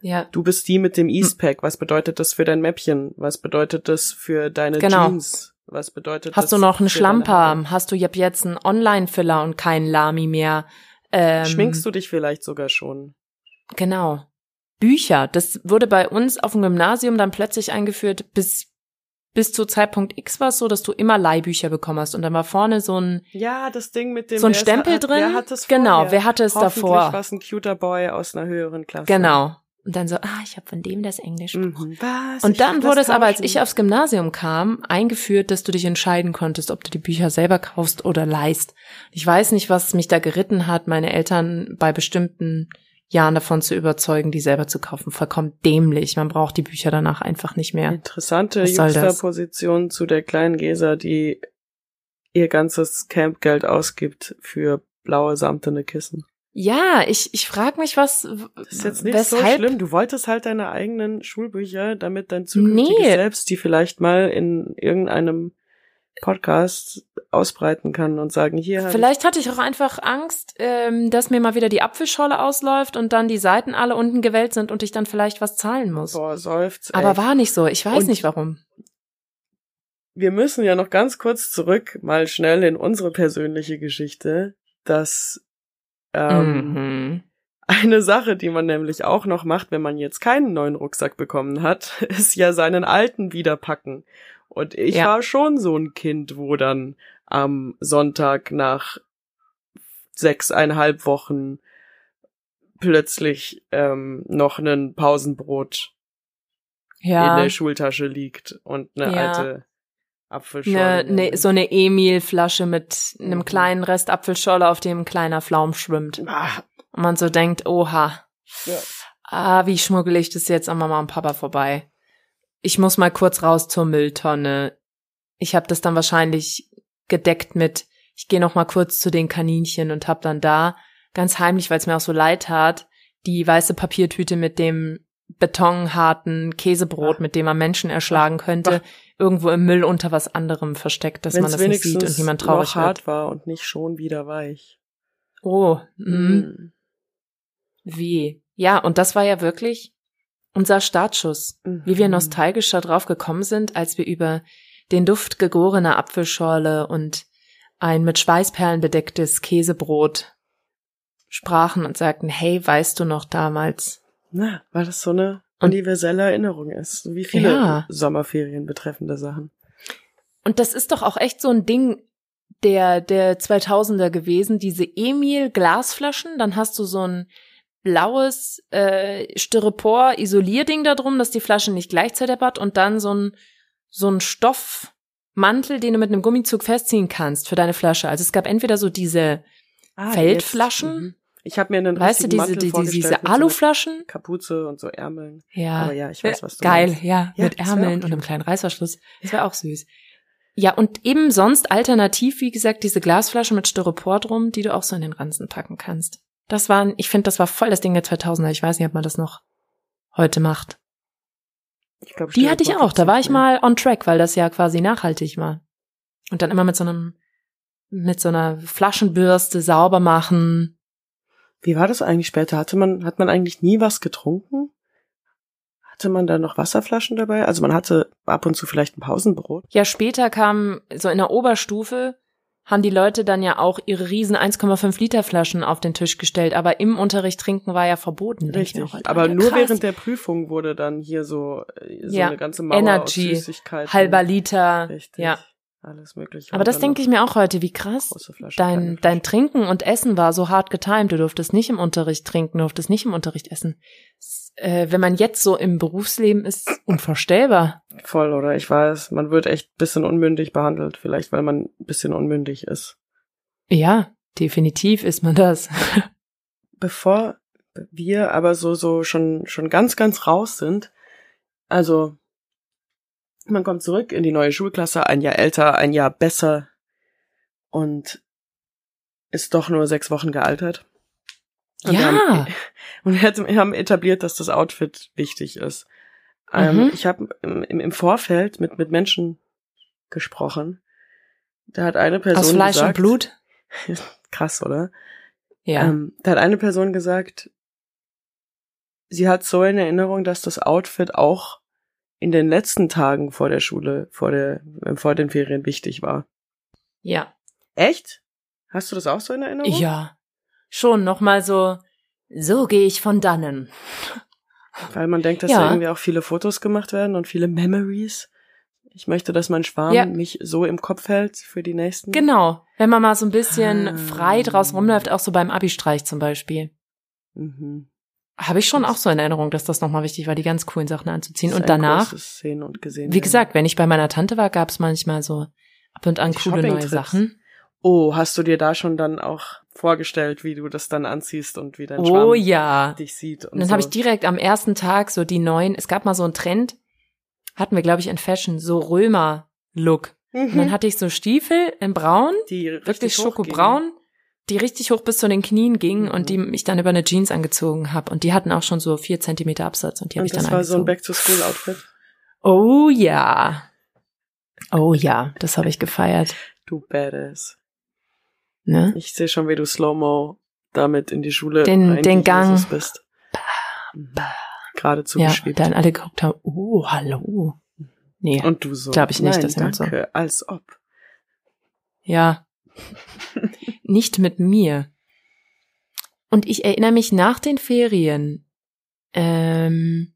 B: Ja,
C: Du bist die mit dem Eastpack. Was bedeutet das für dein Mäppchen? Was bedeutet das für deine
B: Genau.
C: Jeans? Was bedeutet
B: Hast
C: das
B: du noch einen? Schlamper? Hast du ab jetzt einen Online-Filler und keinen Lami mehr? Ähm,
C: Schminkst du dich vielleicht sogar schon?
B: Genau. Bücher. Das wurde bei uns auf dem Gymnasium dann plötzlich eingeführt. Bis, bis zu Zeitpunkt X war es so, dass du immer Leihbücher bekommen hast. Und dann war vorne so ein,
C: Ja, das Ding mit dem
B: so ein Stempel
C: hat,
B: drin.
C: Wer hat es
B: genau,
C: vorher?
B: wer hatte es
C: Hoffentlich
B: davor?
C: war es ein cuter Boy aus einer höheren Klasse.
B: Genau. Und dann so, ah, ich habe von dem das Englisch.
C: Mhm. Was?
B: Und
C: Ich
B: dann wurde es aber, als ich aufs Gymnasium kam, eingeführt, dass du dich entscheiden konntest, ob du die Bücher selber kaufst oder leist. Ich weiß nicht, was mich da geritten hat, meine Eltern bei bestimmten Jahren davon zu überzeugen, die selber zu kaufen. Vollkommen dämlich. Man braucht die Bücher danach einfach nicht mehr.
C: Interessante? Juxtaposition zu der kleinen Gesa, die ihr ganzes Campgeld ausgibt für blaue samtene Kissen.
B: Ja, ich, ich frage mich, was,
C: Das ist jetzt nicht
B: weshalb,
C: so schlimm. Du wolltest halt deine eigenen Schulbücher, damit dein zukünftiges
B: Nee.
C: Selbst die vielleicht mal in irgendeinem Podcast ausbreiten kann und sagen, hier
B: Vielleicht hatte ich auch einfach Angst, ähm, dass mir mal wieder die Apfelscholle ausläuft und dann die Seiten alle unten gewellt sind und ich dann vielleicht was zahlen muss.
C: Boah, seufzt.
B: Aber
C: ey.
B: war nicht so. Ich weiß
C: Und-
B: nicht warum.
C: wir müssen ja noch ganz kurz zurück, mal schnell in unsere persönliche Geschichte, dass ähm,
B: mhm.
C: eine Sache, die man nämlich auch noch macht, wenn man jetzt keinen neuen Rucksack bekommen hat, *laughs* ist ja seinen alten wieder packen. Und ich
B: Ja.
C: war schon so ein Kind, wo dann am Sonntag nach sechseinhalb Wochen plötzlich ähm, noch ein Pausenbrot in
B: Ja.
C: der Schultasche liegt und eine
B: Ja.
C: alte Apfelschorle.
B: Ne, ne, so eine Emil-Flasche mit einem
C: Mhm.
B: kleinen Rest Apfelscholle, auf dem ein kleiner Pflaum schwimmt.
C: Ah,
B: Und man so denkt, oha,
C: ja.
B: ah, wie schmuggel ich das jetzt an Mama und Papa vorbei? Ich muss mal kurz raus zur Mülltonne. Ich habe das dann wahrscheinlich gedeckt mit, ich gehe noch mal kurz zu den Kaninchen und hab dann da ganz heimlich, weil es mir auch so leid tat, die weiße Papiertüte mit dem betonharten Käsebrot,
C: Ach.
B: mit dem man Menschen erschlagen könnte, irgendwo im Müll unter was anderem versteckt, dass
C: Wenn's
B: man das nicht sieht und niemand traurig
C: noch
B: wird.
C: hart war und nicht schon wieder weich.
B: Oh, mm.
C: Mhm.
B: Wie? Ja, und das war ja wirklich unser Startschuss. Wie wir
C: Mhm.
B: nostalgisch da drauf gekommen sind, als wir über den Duft gegorener Apfelschorle und ein mit Schweißperlen bedecktes Käsebrot sprachen und sagten, hey, weißt du noch damals?
C: Na, weil das so eine universelle Erinnerung ist. So wie viele
B: Ja.
C: Sommerferien betreffende Sachen.
B: Und das ist doch auch echt so ein Ding der, der 2000er gewesen, diese Emil-Glasflaschen, dann hast du so ein blaues äh, Styropor-Isolierding da drum, dass die Flasche nicht gleich zerdeppert und dann so ein, so ein Stoffmantel, den du mit einem Gummizug festziehen kannst für deine Flasche. Also es gab entweder so diese,
C: Ah,
B: Feldflaschen?
C: Ich habe mir einen
B: weißt du,
C: richtigen
B: diese,
C: Mantel
B: die, die,
C: vorgestellt
B: diese
C: mit so
B: Aluflaschen?
C: Kapuze und so Ärmeln.
B: Ja.
C: Aber ja, ich weiß, was du
B: Geil,
C: meinst.
B: ja,
C: Ja,
B: mit Ärmeln und einem kleinen Reißverschluss. Das wäre auch süß. Ja, und eben sonst alternativ, wie gesagt, diese Glasflasche mit Styropor drum, die du auch so in den Ranzen packen kannst. Das waren, ich finde, das war voll das Ding der 2000er. Ich weiß nicht, ob man das noch heute macht.
C: Ich glaub,
B: Die hatte ich auch. Da war ich mal on track, weil das ja quasi nachhaltig war. Und dann immer mit so einem, mit so einer Flaschenbürste sauber machen.
C: Wie war das eigentlich später? Hatte man, hat man eigentlich nie was getrunken? Hatte man da noch Wasserflaschen dabei? Also man hatte ab und zu vielleicht ein Pausenbrot.
B: Ja, später kam, so in der Oberstufe, haben die Leute dann ja auch ihre riesen 1,5 Liter Flaschen auf den Tisch gestellt, aber im Unterricht trinken war ja verboten.
C: Richtig.
B: Alter,
C: Aber nur
B: krass.
C: während der Prüfung wurde dann hier so, äh, so
B: Ja,
C: eine ganze Mauer
B: Energy,
C: aus Süßigkeiten.
B: halber Liter.
C: Richtig.
B: Ja.
C: Alles mögliche.
B: Aber das denke ich mir auch heute, wie krass. Dein, dein Trinken und Essen war so hart getimt. Du durftest nicht im Unterricht trinken, du durftest nicht im Unterricht essen. Äh, wenn man jetzt so im Berufsleben ist, unvorstellbar.
C: Voll, oder? Ich weiß, man wird echt bisschen unmündig behandelt. Vielleicht, weil man ein bisschen unmündig ist.
B: Ja, definitiv ist man das. *laughs*
C: Bevor wir aber so, so schon, schon ganz, ganz raus sind, also, man kommt zurück in die neue Schulklasse, ein Jahr älter, ein Jahr besser und ist doch nur sechs Wochen gealtert. Und wir
B: ja.
C: haben, *laughs* und wir haben etabliert, dass das Outfit wichtig ist. Ähm,
B: Mhm.
C: Ich habe im, im im Vorfeld mit, mit Menschen gesprochen. Da hat eine Person
B: Aus Fleisch
C: gesagt,
B: und Blut. *laughs*
C: krass, oder?
B: Ja.
C: Ähm, da hat eine Person gesagt, sie hat so in Erinnerung, dass das Outfit auch in den letzten Tagen vor der Schule, vor der, äh, vor den Ferien wichtig war.
B: ja.
C: Echt? Hast du das auch so in Erinnerung?
B: Ja. Schon nochmal so, so gehe ich von dannen.
C: Weil man denkt, dass
B: Ja.
C: da irgendwie auch viele Fotos gemacht werden und viele Memories. Ich möchte, dass mein Schwarm
B: Ja.
C: mich so im Kopf hält für die nächsten.
B: Genau. Wenn man mal so ein bisschen
C: Ah.
B: frei draußen rumläuft, auch so beim Abi-Streich zum Beispiel.
C: Mhm.
B: Habe ich schon auch so in Erinnerung, dass das nochmal wichtig war, die ganz coolen Sachen anzuziehen. Und danach,
C: und gesehen
B: wie gesagt, wenn ich bei meiner Tante war, gab es manchmal so ab und an
C: Die
B: coole neue. Sachen.
C: Oh, hast du dir da schon dann auch vorgestellt, wie du das dann anziehst und wie dein
B: Oh
C: Schwarm
B: ja.
C: dich sieht? Und
B: Und dann
C: so.
B: habe ich direkt am ersten Tag so die neuen, es gab mal so einen Trend, hatten wir, glaube ich, in Fashion, so Römer-Look. Und dann
C: Mhm.
B: hatte ich so Stiefel in braun,
C: die
B: wirklich schokobraun, die richtig hoch bis zu den Knien gingen
C: Mhm.
B: und die ich dann über eine Jeans angezogen habe. Und die hatten auch schon so vier Zentimeter Absatz und die habe ich dann
C: das war so ein
B: angezogen.
C: Back-to-School-Outfit.
B: oh ja. Oh ja, das habe ich gefeiert.
C: Du Badass.
B: Ne?
C: Ich sehe schon, wie du Slow-Mo damit in die Schule
B: Den- den Gang.
C: Bist. Geradezu
B: Ja,
C: geschwebt.
B: dann alle geguckt haben, oh, hallo. Nee,
C: Und du so.
B: Glaub ich nicht,
C: Nein,
B: dass jemand so-
C: danke, als ob.
B: ja. *laughs* Nicht mit mir. Und ich erinnere mich nach den Ferien, ähm,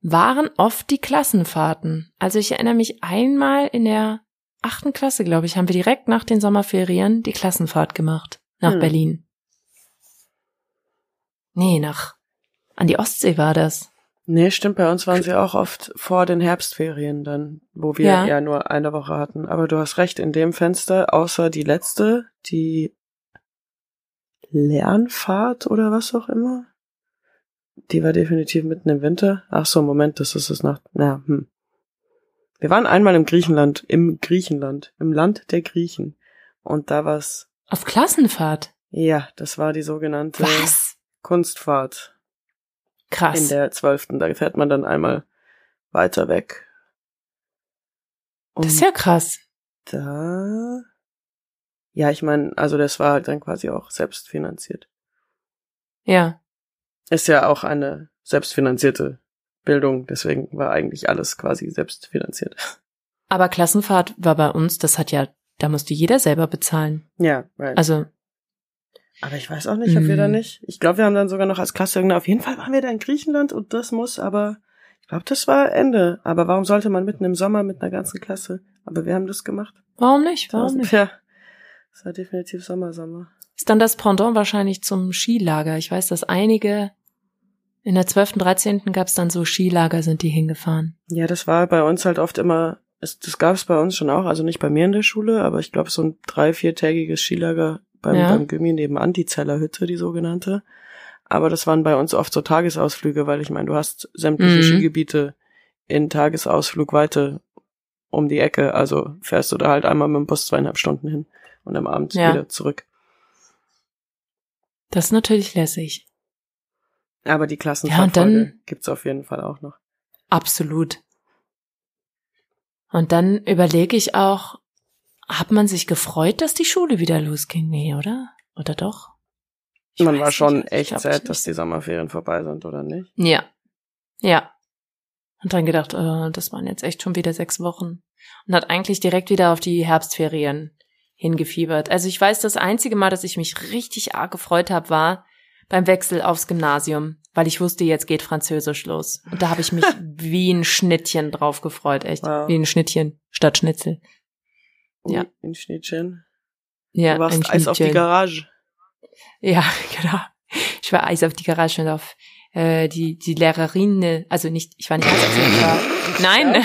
B: waren oft die Klassenfahrten. Also ich erinnere mich einmal in der achten Klasse, glaube ich, haben wir direkt nach den Sommerferien die Klassenfahrt gemacht. Nach
C: Hm.
B: Berlin. Nee, nach, an die Ostsee war das.
C: Nee, stimmt, bei uns waren sie auch oft vor den Herbstferien dann, wo wir
B: Ja.
C: ja. nur eine Woche hatten. Aber du hast recht, in dem Fenster, außer die letzte, die Lernfahrt oder was auch immer, die war definitiv mitten im Winter. Ach so, Moment, das ist es nach, na, hm. Wir waren einmal im Griechenland, im Griechenland, im Land der Griechen. Und da war's,
B: Auf Klassenfahrt.
C: ja, das war die sogenannte
B: Was?
C: Kunstfahrt.
B: Krass.
C: in der zwölften. Da fährt man dann einmal weiter weg. Und
B: das ist ja krass.
C: da. Ja, ich meine, also das war dann quasi auch selbstfinanziert.
B: Ja.
C: Ist ja auch eine selbstfinanzierte Bildung, deswegen war eigentlich alles quasi selbstfinanziert.
B: Aber Klassenfahrt war bei uns, das hat ja, da musste jeder selber bezahlen.
C: Ja, right.
B: Also,
C: aber ich weiß auch nicht, ob wir da
B: Mm.
C: nicht. Ich glaube, wir haben dann sogar noch als Klasse irgendeine, auf jeden Fall waren wir da in Griechenland und das muss aber, ich glaube, das war Ende. Aber warum sollte man mitten im Sommer mit einer ganzen Klasse? Aber wir haben das gemacht.
B: warum nicht? Warum nicht?
C: Ja. Das war definitiv Sommer, Sommer.
B: Ist dann das Pendant wahrscheinlich zum Skilager. Ich weiß, dass einige in der 12., 13. gab es dann so Skilager, sind die hingefahren.
C: Ja, das war bei uns halt oft immer, es, das gab es bei uns schon auch, also nicht bei mir in der Schule, aber ich glaube so ein drei-, viertägiges Skilager beim,
B: Ja.
C: beim Gymi nebenan, die Zellerhütte, die sogenannte. Aber das waren bei uns oft so Tagesausflüge, weil ich meine, du hast sämtliche
B: Mhm.
C: Skigebiete in Tagesausflugweite um die Ecke, also fährst du da halt einmal mit dem Bus zweieinhalb Stunden hin und am Abend
B: Ja.
C: wieder zurück.
B: Das ist natürlich lässig.
C: Aber die
B: Ja, und
C: Klassenfahrtfolge
B: dann-
C: gibt's auf jeden Fall auch noch.
B: Absolut. Und dann überlege ich auch, hat man sich gefreut, dass die Schule wieder losging? Nee, oder? Oder doch? Ich
C: Man war
B: nicht.
C: schon
B: Ich
C: echt sad, dass
B: nicht.
C: die Sommerferien vorbei sind, oder nicht?
B: Ja. Ja. Und dann gedacht, äh, das waren jetzt echt schon wieder sechs Wochen. Und hat eigentlich direkt wieder auf die Herbstferien hingefiebert. Also ich weiß, das einzige Mal, dass ich mich richtig arg gefreut habe, war beim Wechsel aufs Gymnasium, weil ich wusste, jetzt geht Französisch los. Und da habe ich mich *laughs* wie ein Schnittchen drauf gefreut, echt.
C: Wow.
B: Wie ein Schnittchen statt Schnitzel. Ja.
C: In Schnittchen.
B: Ja,
C: du warst Eis auf die. Garage.
B: Ja, *laughs* genau. Ich war Eis auf die Garage und auf äh, die, die Lehrerin, äh, also nicht, ich war nicht Eis auf ich war, *laughs* *laughs* nein,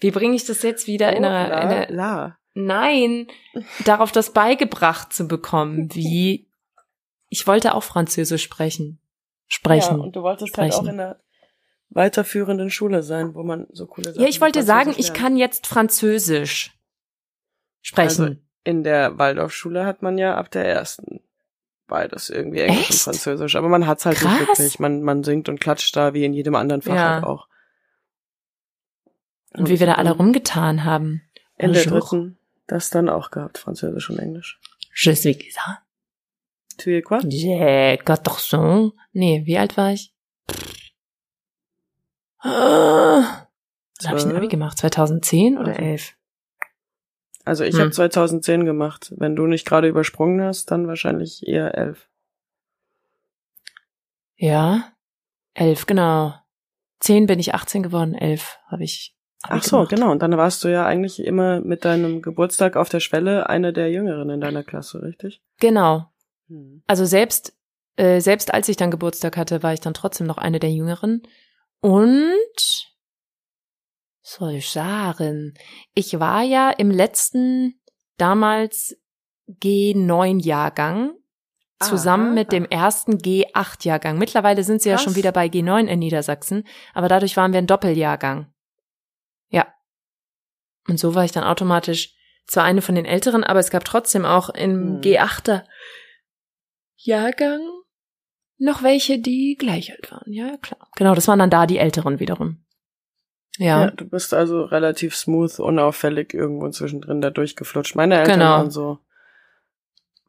B: wie bringe ich das jetzt wieder in
C: Oh,
B: einer,
C: la,
B: in einer
C: la.
B: nein, darauf das beigebracht zu bekommen, wie, ich wollte auch Französisch sprechen. Sprechen.
C: Ja, und du wolltest halt auch
B: Sprechen.
C: in einer weiterführenden Schule sein, wo man so coole Sachen
B: Ja, ich wollte sagen,
C: Französisch
B: ich kann jetzt Französisch sprechen.
C: Also, In der Waldorfschule hat man ja ab der ersten beides irgendwie Englisch
B: Echt?
C: und Französisch, aber man hat's halt nicht
B: Krass.
C: wirklich. Man, man singt und klatscht da wie in jedem anderen Fach
B: Ja.
C: halt auch.
B: und wie wir da alle rumgetan haben.
C: In der dritten das dann auch gehabt, Französisch und Englisch.
B: Je suis ça.
C: Tu es quoi?
B: J'ai 14 Nee, wie alt war ich? Ah, Wann habe ich ein Abi gemacht? 2010 oder
C: Also.
B: 11?
C: Also ich
B: Hm.
C: habe 2010 gemacht. Wenn du nicht gerade übersprungen hast, dann wahrscheinlich eher elf.
B: Ja, 11, genau. 10 bin ich 18 geworden, 11 habe ich Abi
C: Ach so,
B: gemacht.
C: genau. Und dann warst du ja eigentlich immer mit deinem Geburtstag auf der Schwelle eine der Jüngeren in deiner Klasse, richtig?
B: Genau.
C: Hm.
B: Also selbst, äh, selbst als ich dann Geburtstag hatte, war ich dann trotzdem noch eine der Jüngeren. Und, soll ich war ja im letzten, damals G9-Jahrgang, zusammen
C: Aha.
B: mit dem ersten G8-Jahrgang. Mittlerweile sind sie ja
C: Krass.
B: schon wieder bei G9 in Niedersachsen, aber dadurch waren wir ein Doppeljahrgang. Ja. Und so war ich dann automatisch zwar eine von den Älteren, aber es gab trotzdem auch im
C: Hm.
B: G8er Jahrgang noch welche, die gleich alt waren. Ja, klar. Genau, das waren dann da die Älteren wiederum. Ja.
C: Ja, du bist also relativ smooth, unauffällig irgendwo zwischendrin da durchgeflutscht. Meine Eltern
B: Genau.
C: waren so,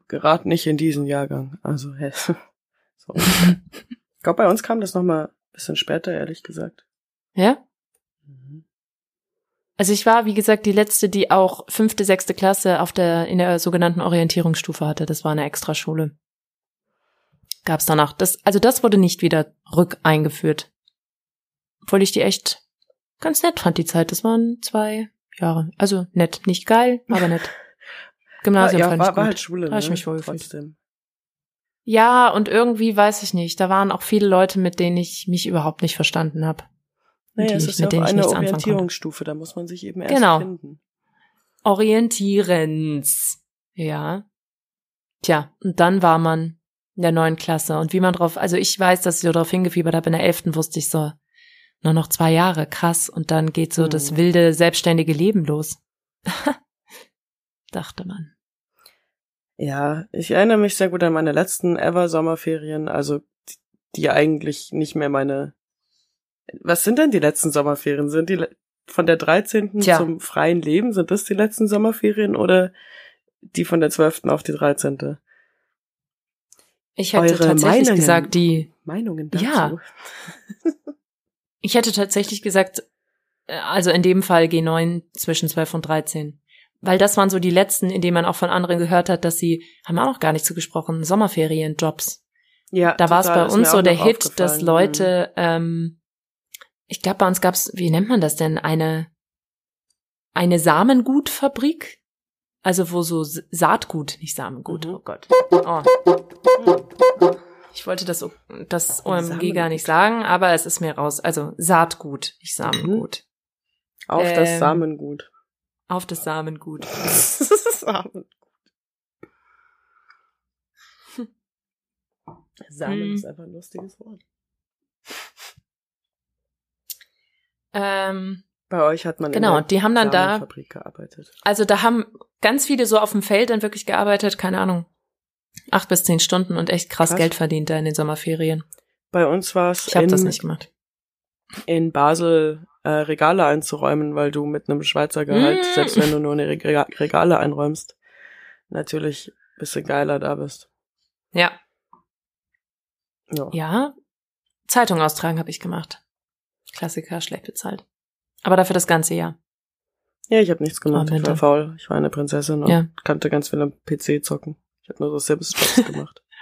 C: gerad nicht in diesen Jahrgang. Also, hä. *laughs* so. Ich glaube, bei uns kam das nochmal ein bisschen später, ehrlich gesagt.
B: Ja? Also ich war, wie gesagt, die letzte, die auch fünfte, sechste Klasse auf der, in der sogenannten Orientierungsstufe hatte. Das war eine Extraschule. Gab's danach. Das, also das wurde nicht wieder rückeingeführt. Obwohl ich die echt ganz nett fand, die Zeit. Das waren zwei Jahre. Also nett. Nicht geil, aber nett. *laughs* Gymnasium
C: ja,
B: fand
C: war,
B: ich
C: war
B: gut.
C: halt Schule,
B: Da hab ich
C: ne?
B: mich wohl.
C: Trotzdem.
B: Ja, und irgendwie weiß ich nicht. Da waren auch viele Leute, mit denen ich mich überhaupt nicht verstanden habe.
C: Naja, es ist
B: mit
C: ja
B: denen
C: auch
B: ich
C: eine
B: nichts anfangen konnte.
C: Orientierungsstufe, da muss man sich eben erst
B: Genau.
C: finden.
B: Orientierens. Ja. Tja, und dann war man in der neuen Klasse. Und wie man drauf, also ich weiß, dass ich so drauf hingefiebert habe, in der elften wusste ich so, nur noch zwei Jahre, krass. Und dann geht so
C: Mhm.
B: das wilde, selbstständige Leben los. *laughs* Dachte man.
C: Ja, ich erinnere mich sehr gut an meine letzten ever Sommerferien, also die- die eigentlich nicht mehr meine. Was sind denn die letzten Sommerferien? Sind die von der 13.
B: Tja.
C: zum freien Leben? Sind das die letzten Sommerferien oder die von der 12. auf die 13.?
B: Ich hätte
C: Eure
B: tatsächlich
C: Meinungen.
B: gesagt, die,
C: Meinungen dazu?
B: Ja. *laughs* ich hätte tatsächlich gesagt, äh, also in dem Fall G9 zwischen 12 und 13. Weil das waren so die letzten, in denen man auch von anderen gehört hat, dass sie, haben wir auch noch gar nicht zugesprochen, Sommerferienjobs.
C: Ja,
B: Da war es bei uns so der Hit, dass. Leute, ähm, ich glaube, bei uns gab's, wie nennt man das denn, eine, eine Samengutfabrik? Also wo so Saatgut, nicht Samengut,
C: Mhm.
B: oh Gott. Oh. Ich wollte das, das OMG gar nicht sagen, aber es ist mir raus. Also Saatgut, nicht Samengut.
C: Auf das
B: ähm,
C: Samengut.
B: Auf das Samengut. *laughs* *laughs*
C: Samen. Samen
B: Hm.
C: ist einfach ein lustiges Wort.
B: Ähm,
C: Bei euch hat man
B: genau,
C: in der
B: die haben dann da,
C: gearbeitet.
B: also da haben ganz viele so auf dem Feld dann wirklich gearbeitet, keine Ahnung, acht bis zehn Stunden und echt krass,
C: Krass.
B: Geld verdient da in den Sommerferien.
C: Bei uns war es
B: Ich habe das nicht gemacht.
C: in Basel äh, Regale einzuräumen, weil du mit einem Schweizer Gehalt,
B: Mm.
C: selbst wenn du nur eine Rega Regale einräumst, natürlich ein bisschen geiler da bist.
B: Ja,
C: Ja.
B: ja. Zeitung austragen habe ich gemacht. Klassiker, schlecht bezahlt. Aber dafür das ganze Jahr.
C: Ja, ich habe nichts gemacht.
B: Oh,
C: ich war faul. Ich war eine Prinzessin und
B: Ja.
C: kannte ganz viel am PC zocken. Ich habe nur so Sims-Jobs gemacht. *laughs*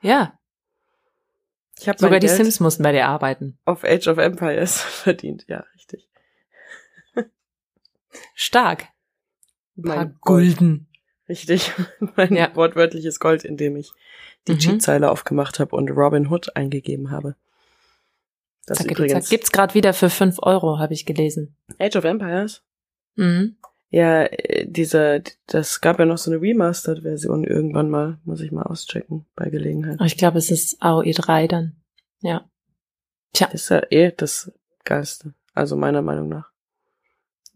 B: Ja,
C: Ich habe
B: sogar die
C: Geld
B: Sims mussten bei dir arbeiten.
C: auf Age of Empires *laughs* verdient. Ja, richtig.
B: Stark. Ein paar
C: Mein.
B: Gulden.
C: Richtig. *laughs* Mein
B: Ja.
C: wortwörtliches Gold, indem ich die
B: Mhm.
C: Cheat-Zeile aufgemacht habe und Robin Hood eingegeben habe. Das
B: Zacke,
C: übrigens
B: zack. Gibt's gerade wieder für fünf Euro, habe ich gelesen.
C: Age of Empires.
B: Mhm.
C: Ja, äh, dieser, das gab ja noch so eine Remastered-Version irgendwann mal. Muss ich mal auschecken bei Gelegenheit.
B: Ich glaube, es ist AOE 3 dann. Ja. Tja,
C: Das ist ja eh das Geilste. Also meiner Meinung nach.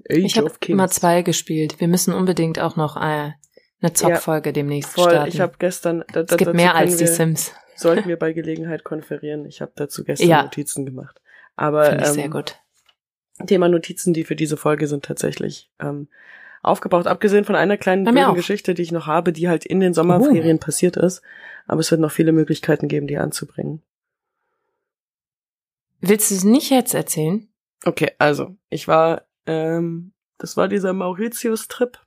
C: Age
B: ich habe immer zwei gespielt. Wir müssen unbedingt auch noch äh, eine Zockfolge demnächst
C: Voll,
B: starten.
C: ich habe gestern. Da, da,
B: es gibt mehr als die
C: wir,
B: Sims.
C: Sollten *laughs* wir bei Gelegenheit konferieren. Ich habe dazu gestern
B: Ja.
C: Notizen gemacht. Aber
B: Finde ich
C: ähm,
B: sehr gut.
C: Thema Notizen, die für diese Folge sind tatsächlich ähm, aufgebraucht. Abgesehen von einer kleinen blöden. Geschichte, die ich noch habe, die halt in den Sommerferien passiert ist. Aber es wird noch viele Möglichkeiten geben, die anzubringen.
B: Willst du es nicht jetzt erzählen?
C: Okay, also ich war, ähm, das war dieser Mauritius-Trip.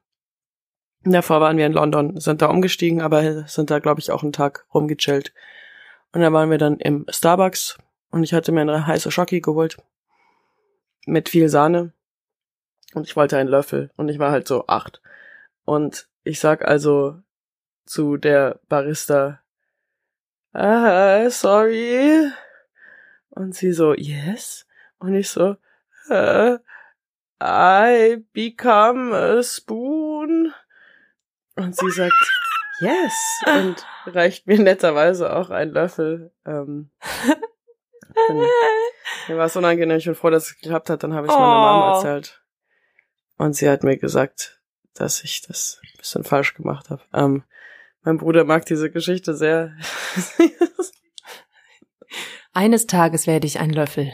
C: Davor waren wir in London, sind da umgestiegen, aber sind da, glaube ich, auch einen Tag rumgechillt. Und da waren wir dann im Starbucks und ich hatte mir eine heiße Schoki geholt. Mit viel Sahne. Und ich wollte einen Löffel. Und ich war halt so acht. Und ich sag also zu der Barista, ah, sorry. Und sie so, yes. Und ich so, äh, I become a spoon. Und sie sagt, yes. *laughs* Und reicht mir netterweise auch einen Löffel. Ähm, *laughs* bin, *laughs* mir war es unangenehm, ich bin froh, dass es geklappt hat. Dann habe ich es meiner Mama
B: Oh.
C: erzählt. Und sie hat mir gesagt, dass ich das ein bisschen falsch gemacht habe. Ähm, mein Bruder mag diese Geschichte sehr. *laughs*
B: Eines Tages werde ich ein Löffel.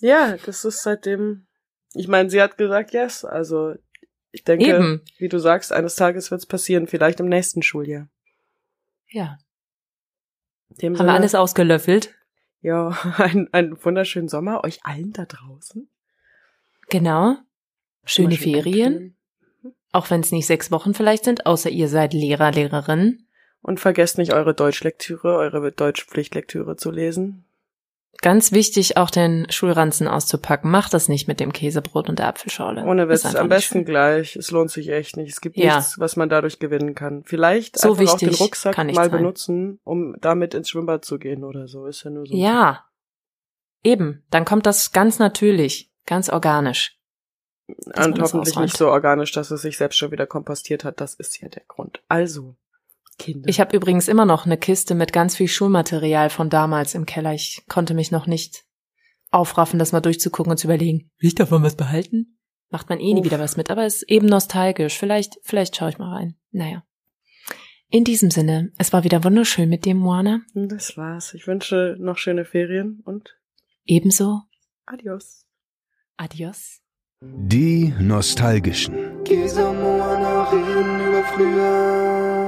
C: Ja, das ist seitdem. Ich meine, sie hat gesagt yes. Also ich denke,
B: Eben.
C: wie du sagst, eines Tages wird's passieren, vielleicht im nächsten Schuljahr.
B: Ja. Haben wir
C: Sinne,
B: alles ausgelöffelt?
C: Ja, *laughs* einen, einen wunderschönen Sommer euch allen da draußen.
B: Genau. Schöne
C: schön
B: Ferien.
C: eincremen.
B: Auch wenn es nicht sechs Wochen vielleicht sind, außer ihr seid Lehrer, Lehrerin.
C: Und vergesst nicht eure Deutschlektüre, eure Deutschpflichtlektüre zu lesen.
B: Ganz wichtig, auch den Schulranzen auszupacken. Macht das nicht mit dem Käsebrot und der Apfelschorle.
C: Ohne Witz, am besten
B: schön.
C: gleich. Es lohnt sich echt nicht. Es gibt
B: Ja.
C: nichts, was man dadurch gewinnen kann. Vielleicht
B: So
C: einfach auch den Rucksack mal
B: sein.
C: benutzen, um damit ins Schwimmbad zu gehen oder so. Ist ja nur so.
B: Ja. Eben. Dann kommt das ganz natürlich, ganz organisch.
C: Und hoffentlich nicht so organisch, dass es sich selbst schon wieder kompostiert hat. Das ist ja der Grund. Also, Kinder.
B: Ich habe übrigens immer noch eine Kiste mit ganz viel Schulmaterial von damals im Keller. Ich konnte mich noch nicht aufraffen, das mal durchzugucken und zu überlegen, will ich davon was behalten? Macht man eh nie
C: Uff.
B: wieder was mit, aber ist eben nostalgisch. Vielleicht, vielleicht schaue ich mal rein. Naja. In diesem Sinne, es war wieder wunderschön mit dir, Moana.
C: das war's. Ich wünsche noch schöne Ferien und
B: Ebenso.
C: adios.
B: Adios.
A: Die Nostalgischen.
F: Gesa Moana reden über früher.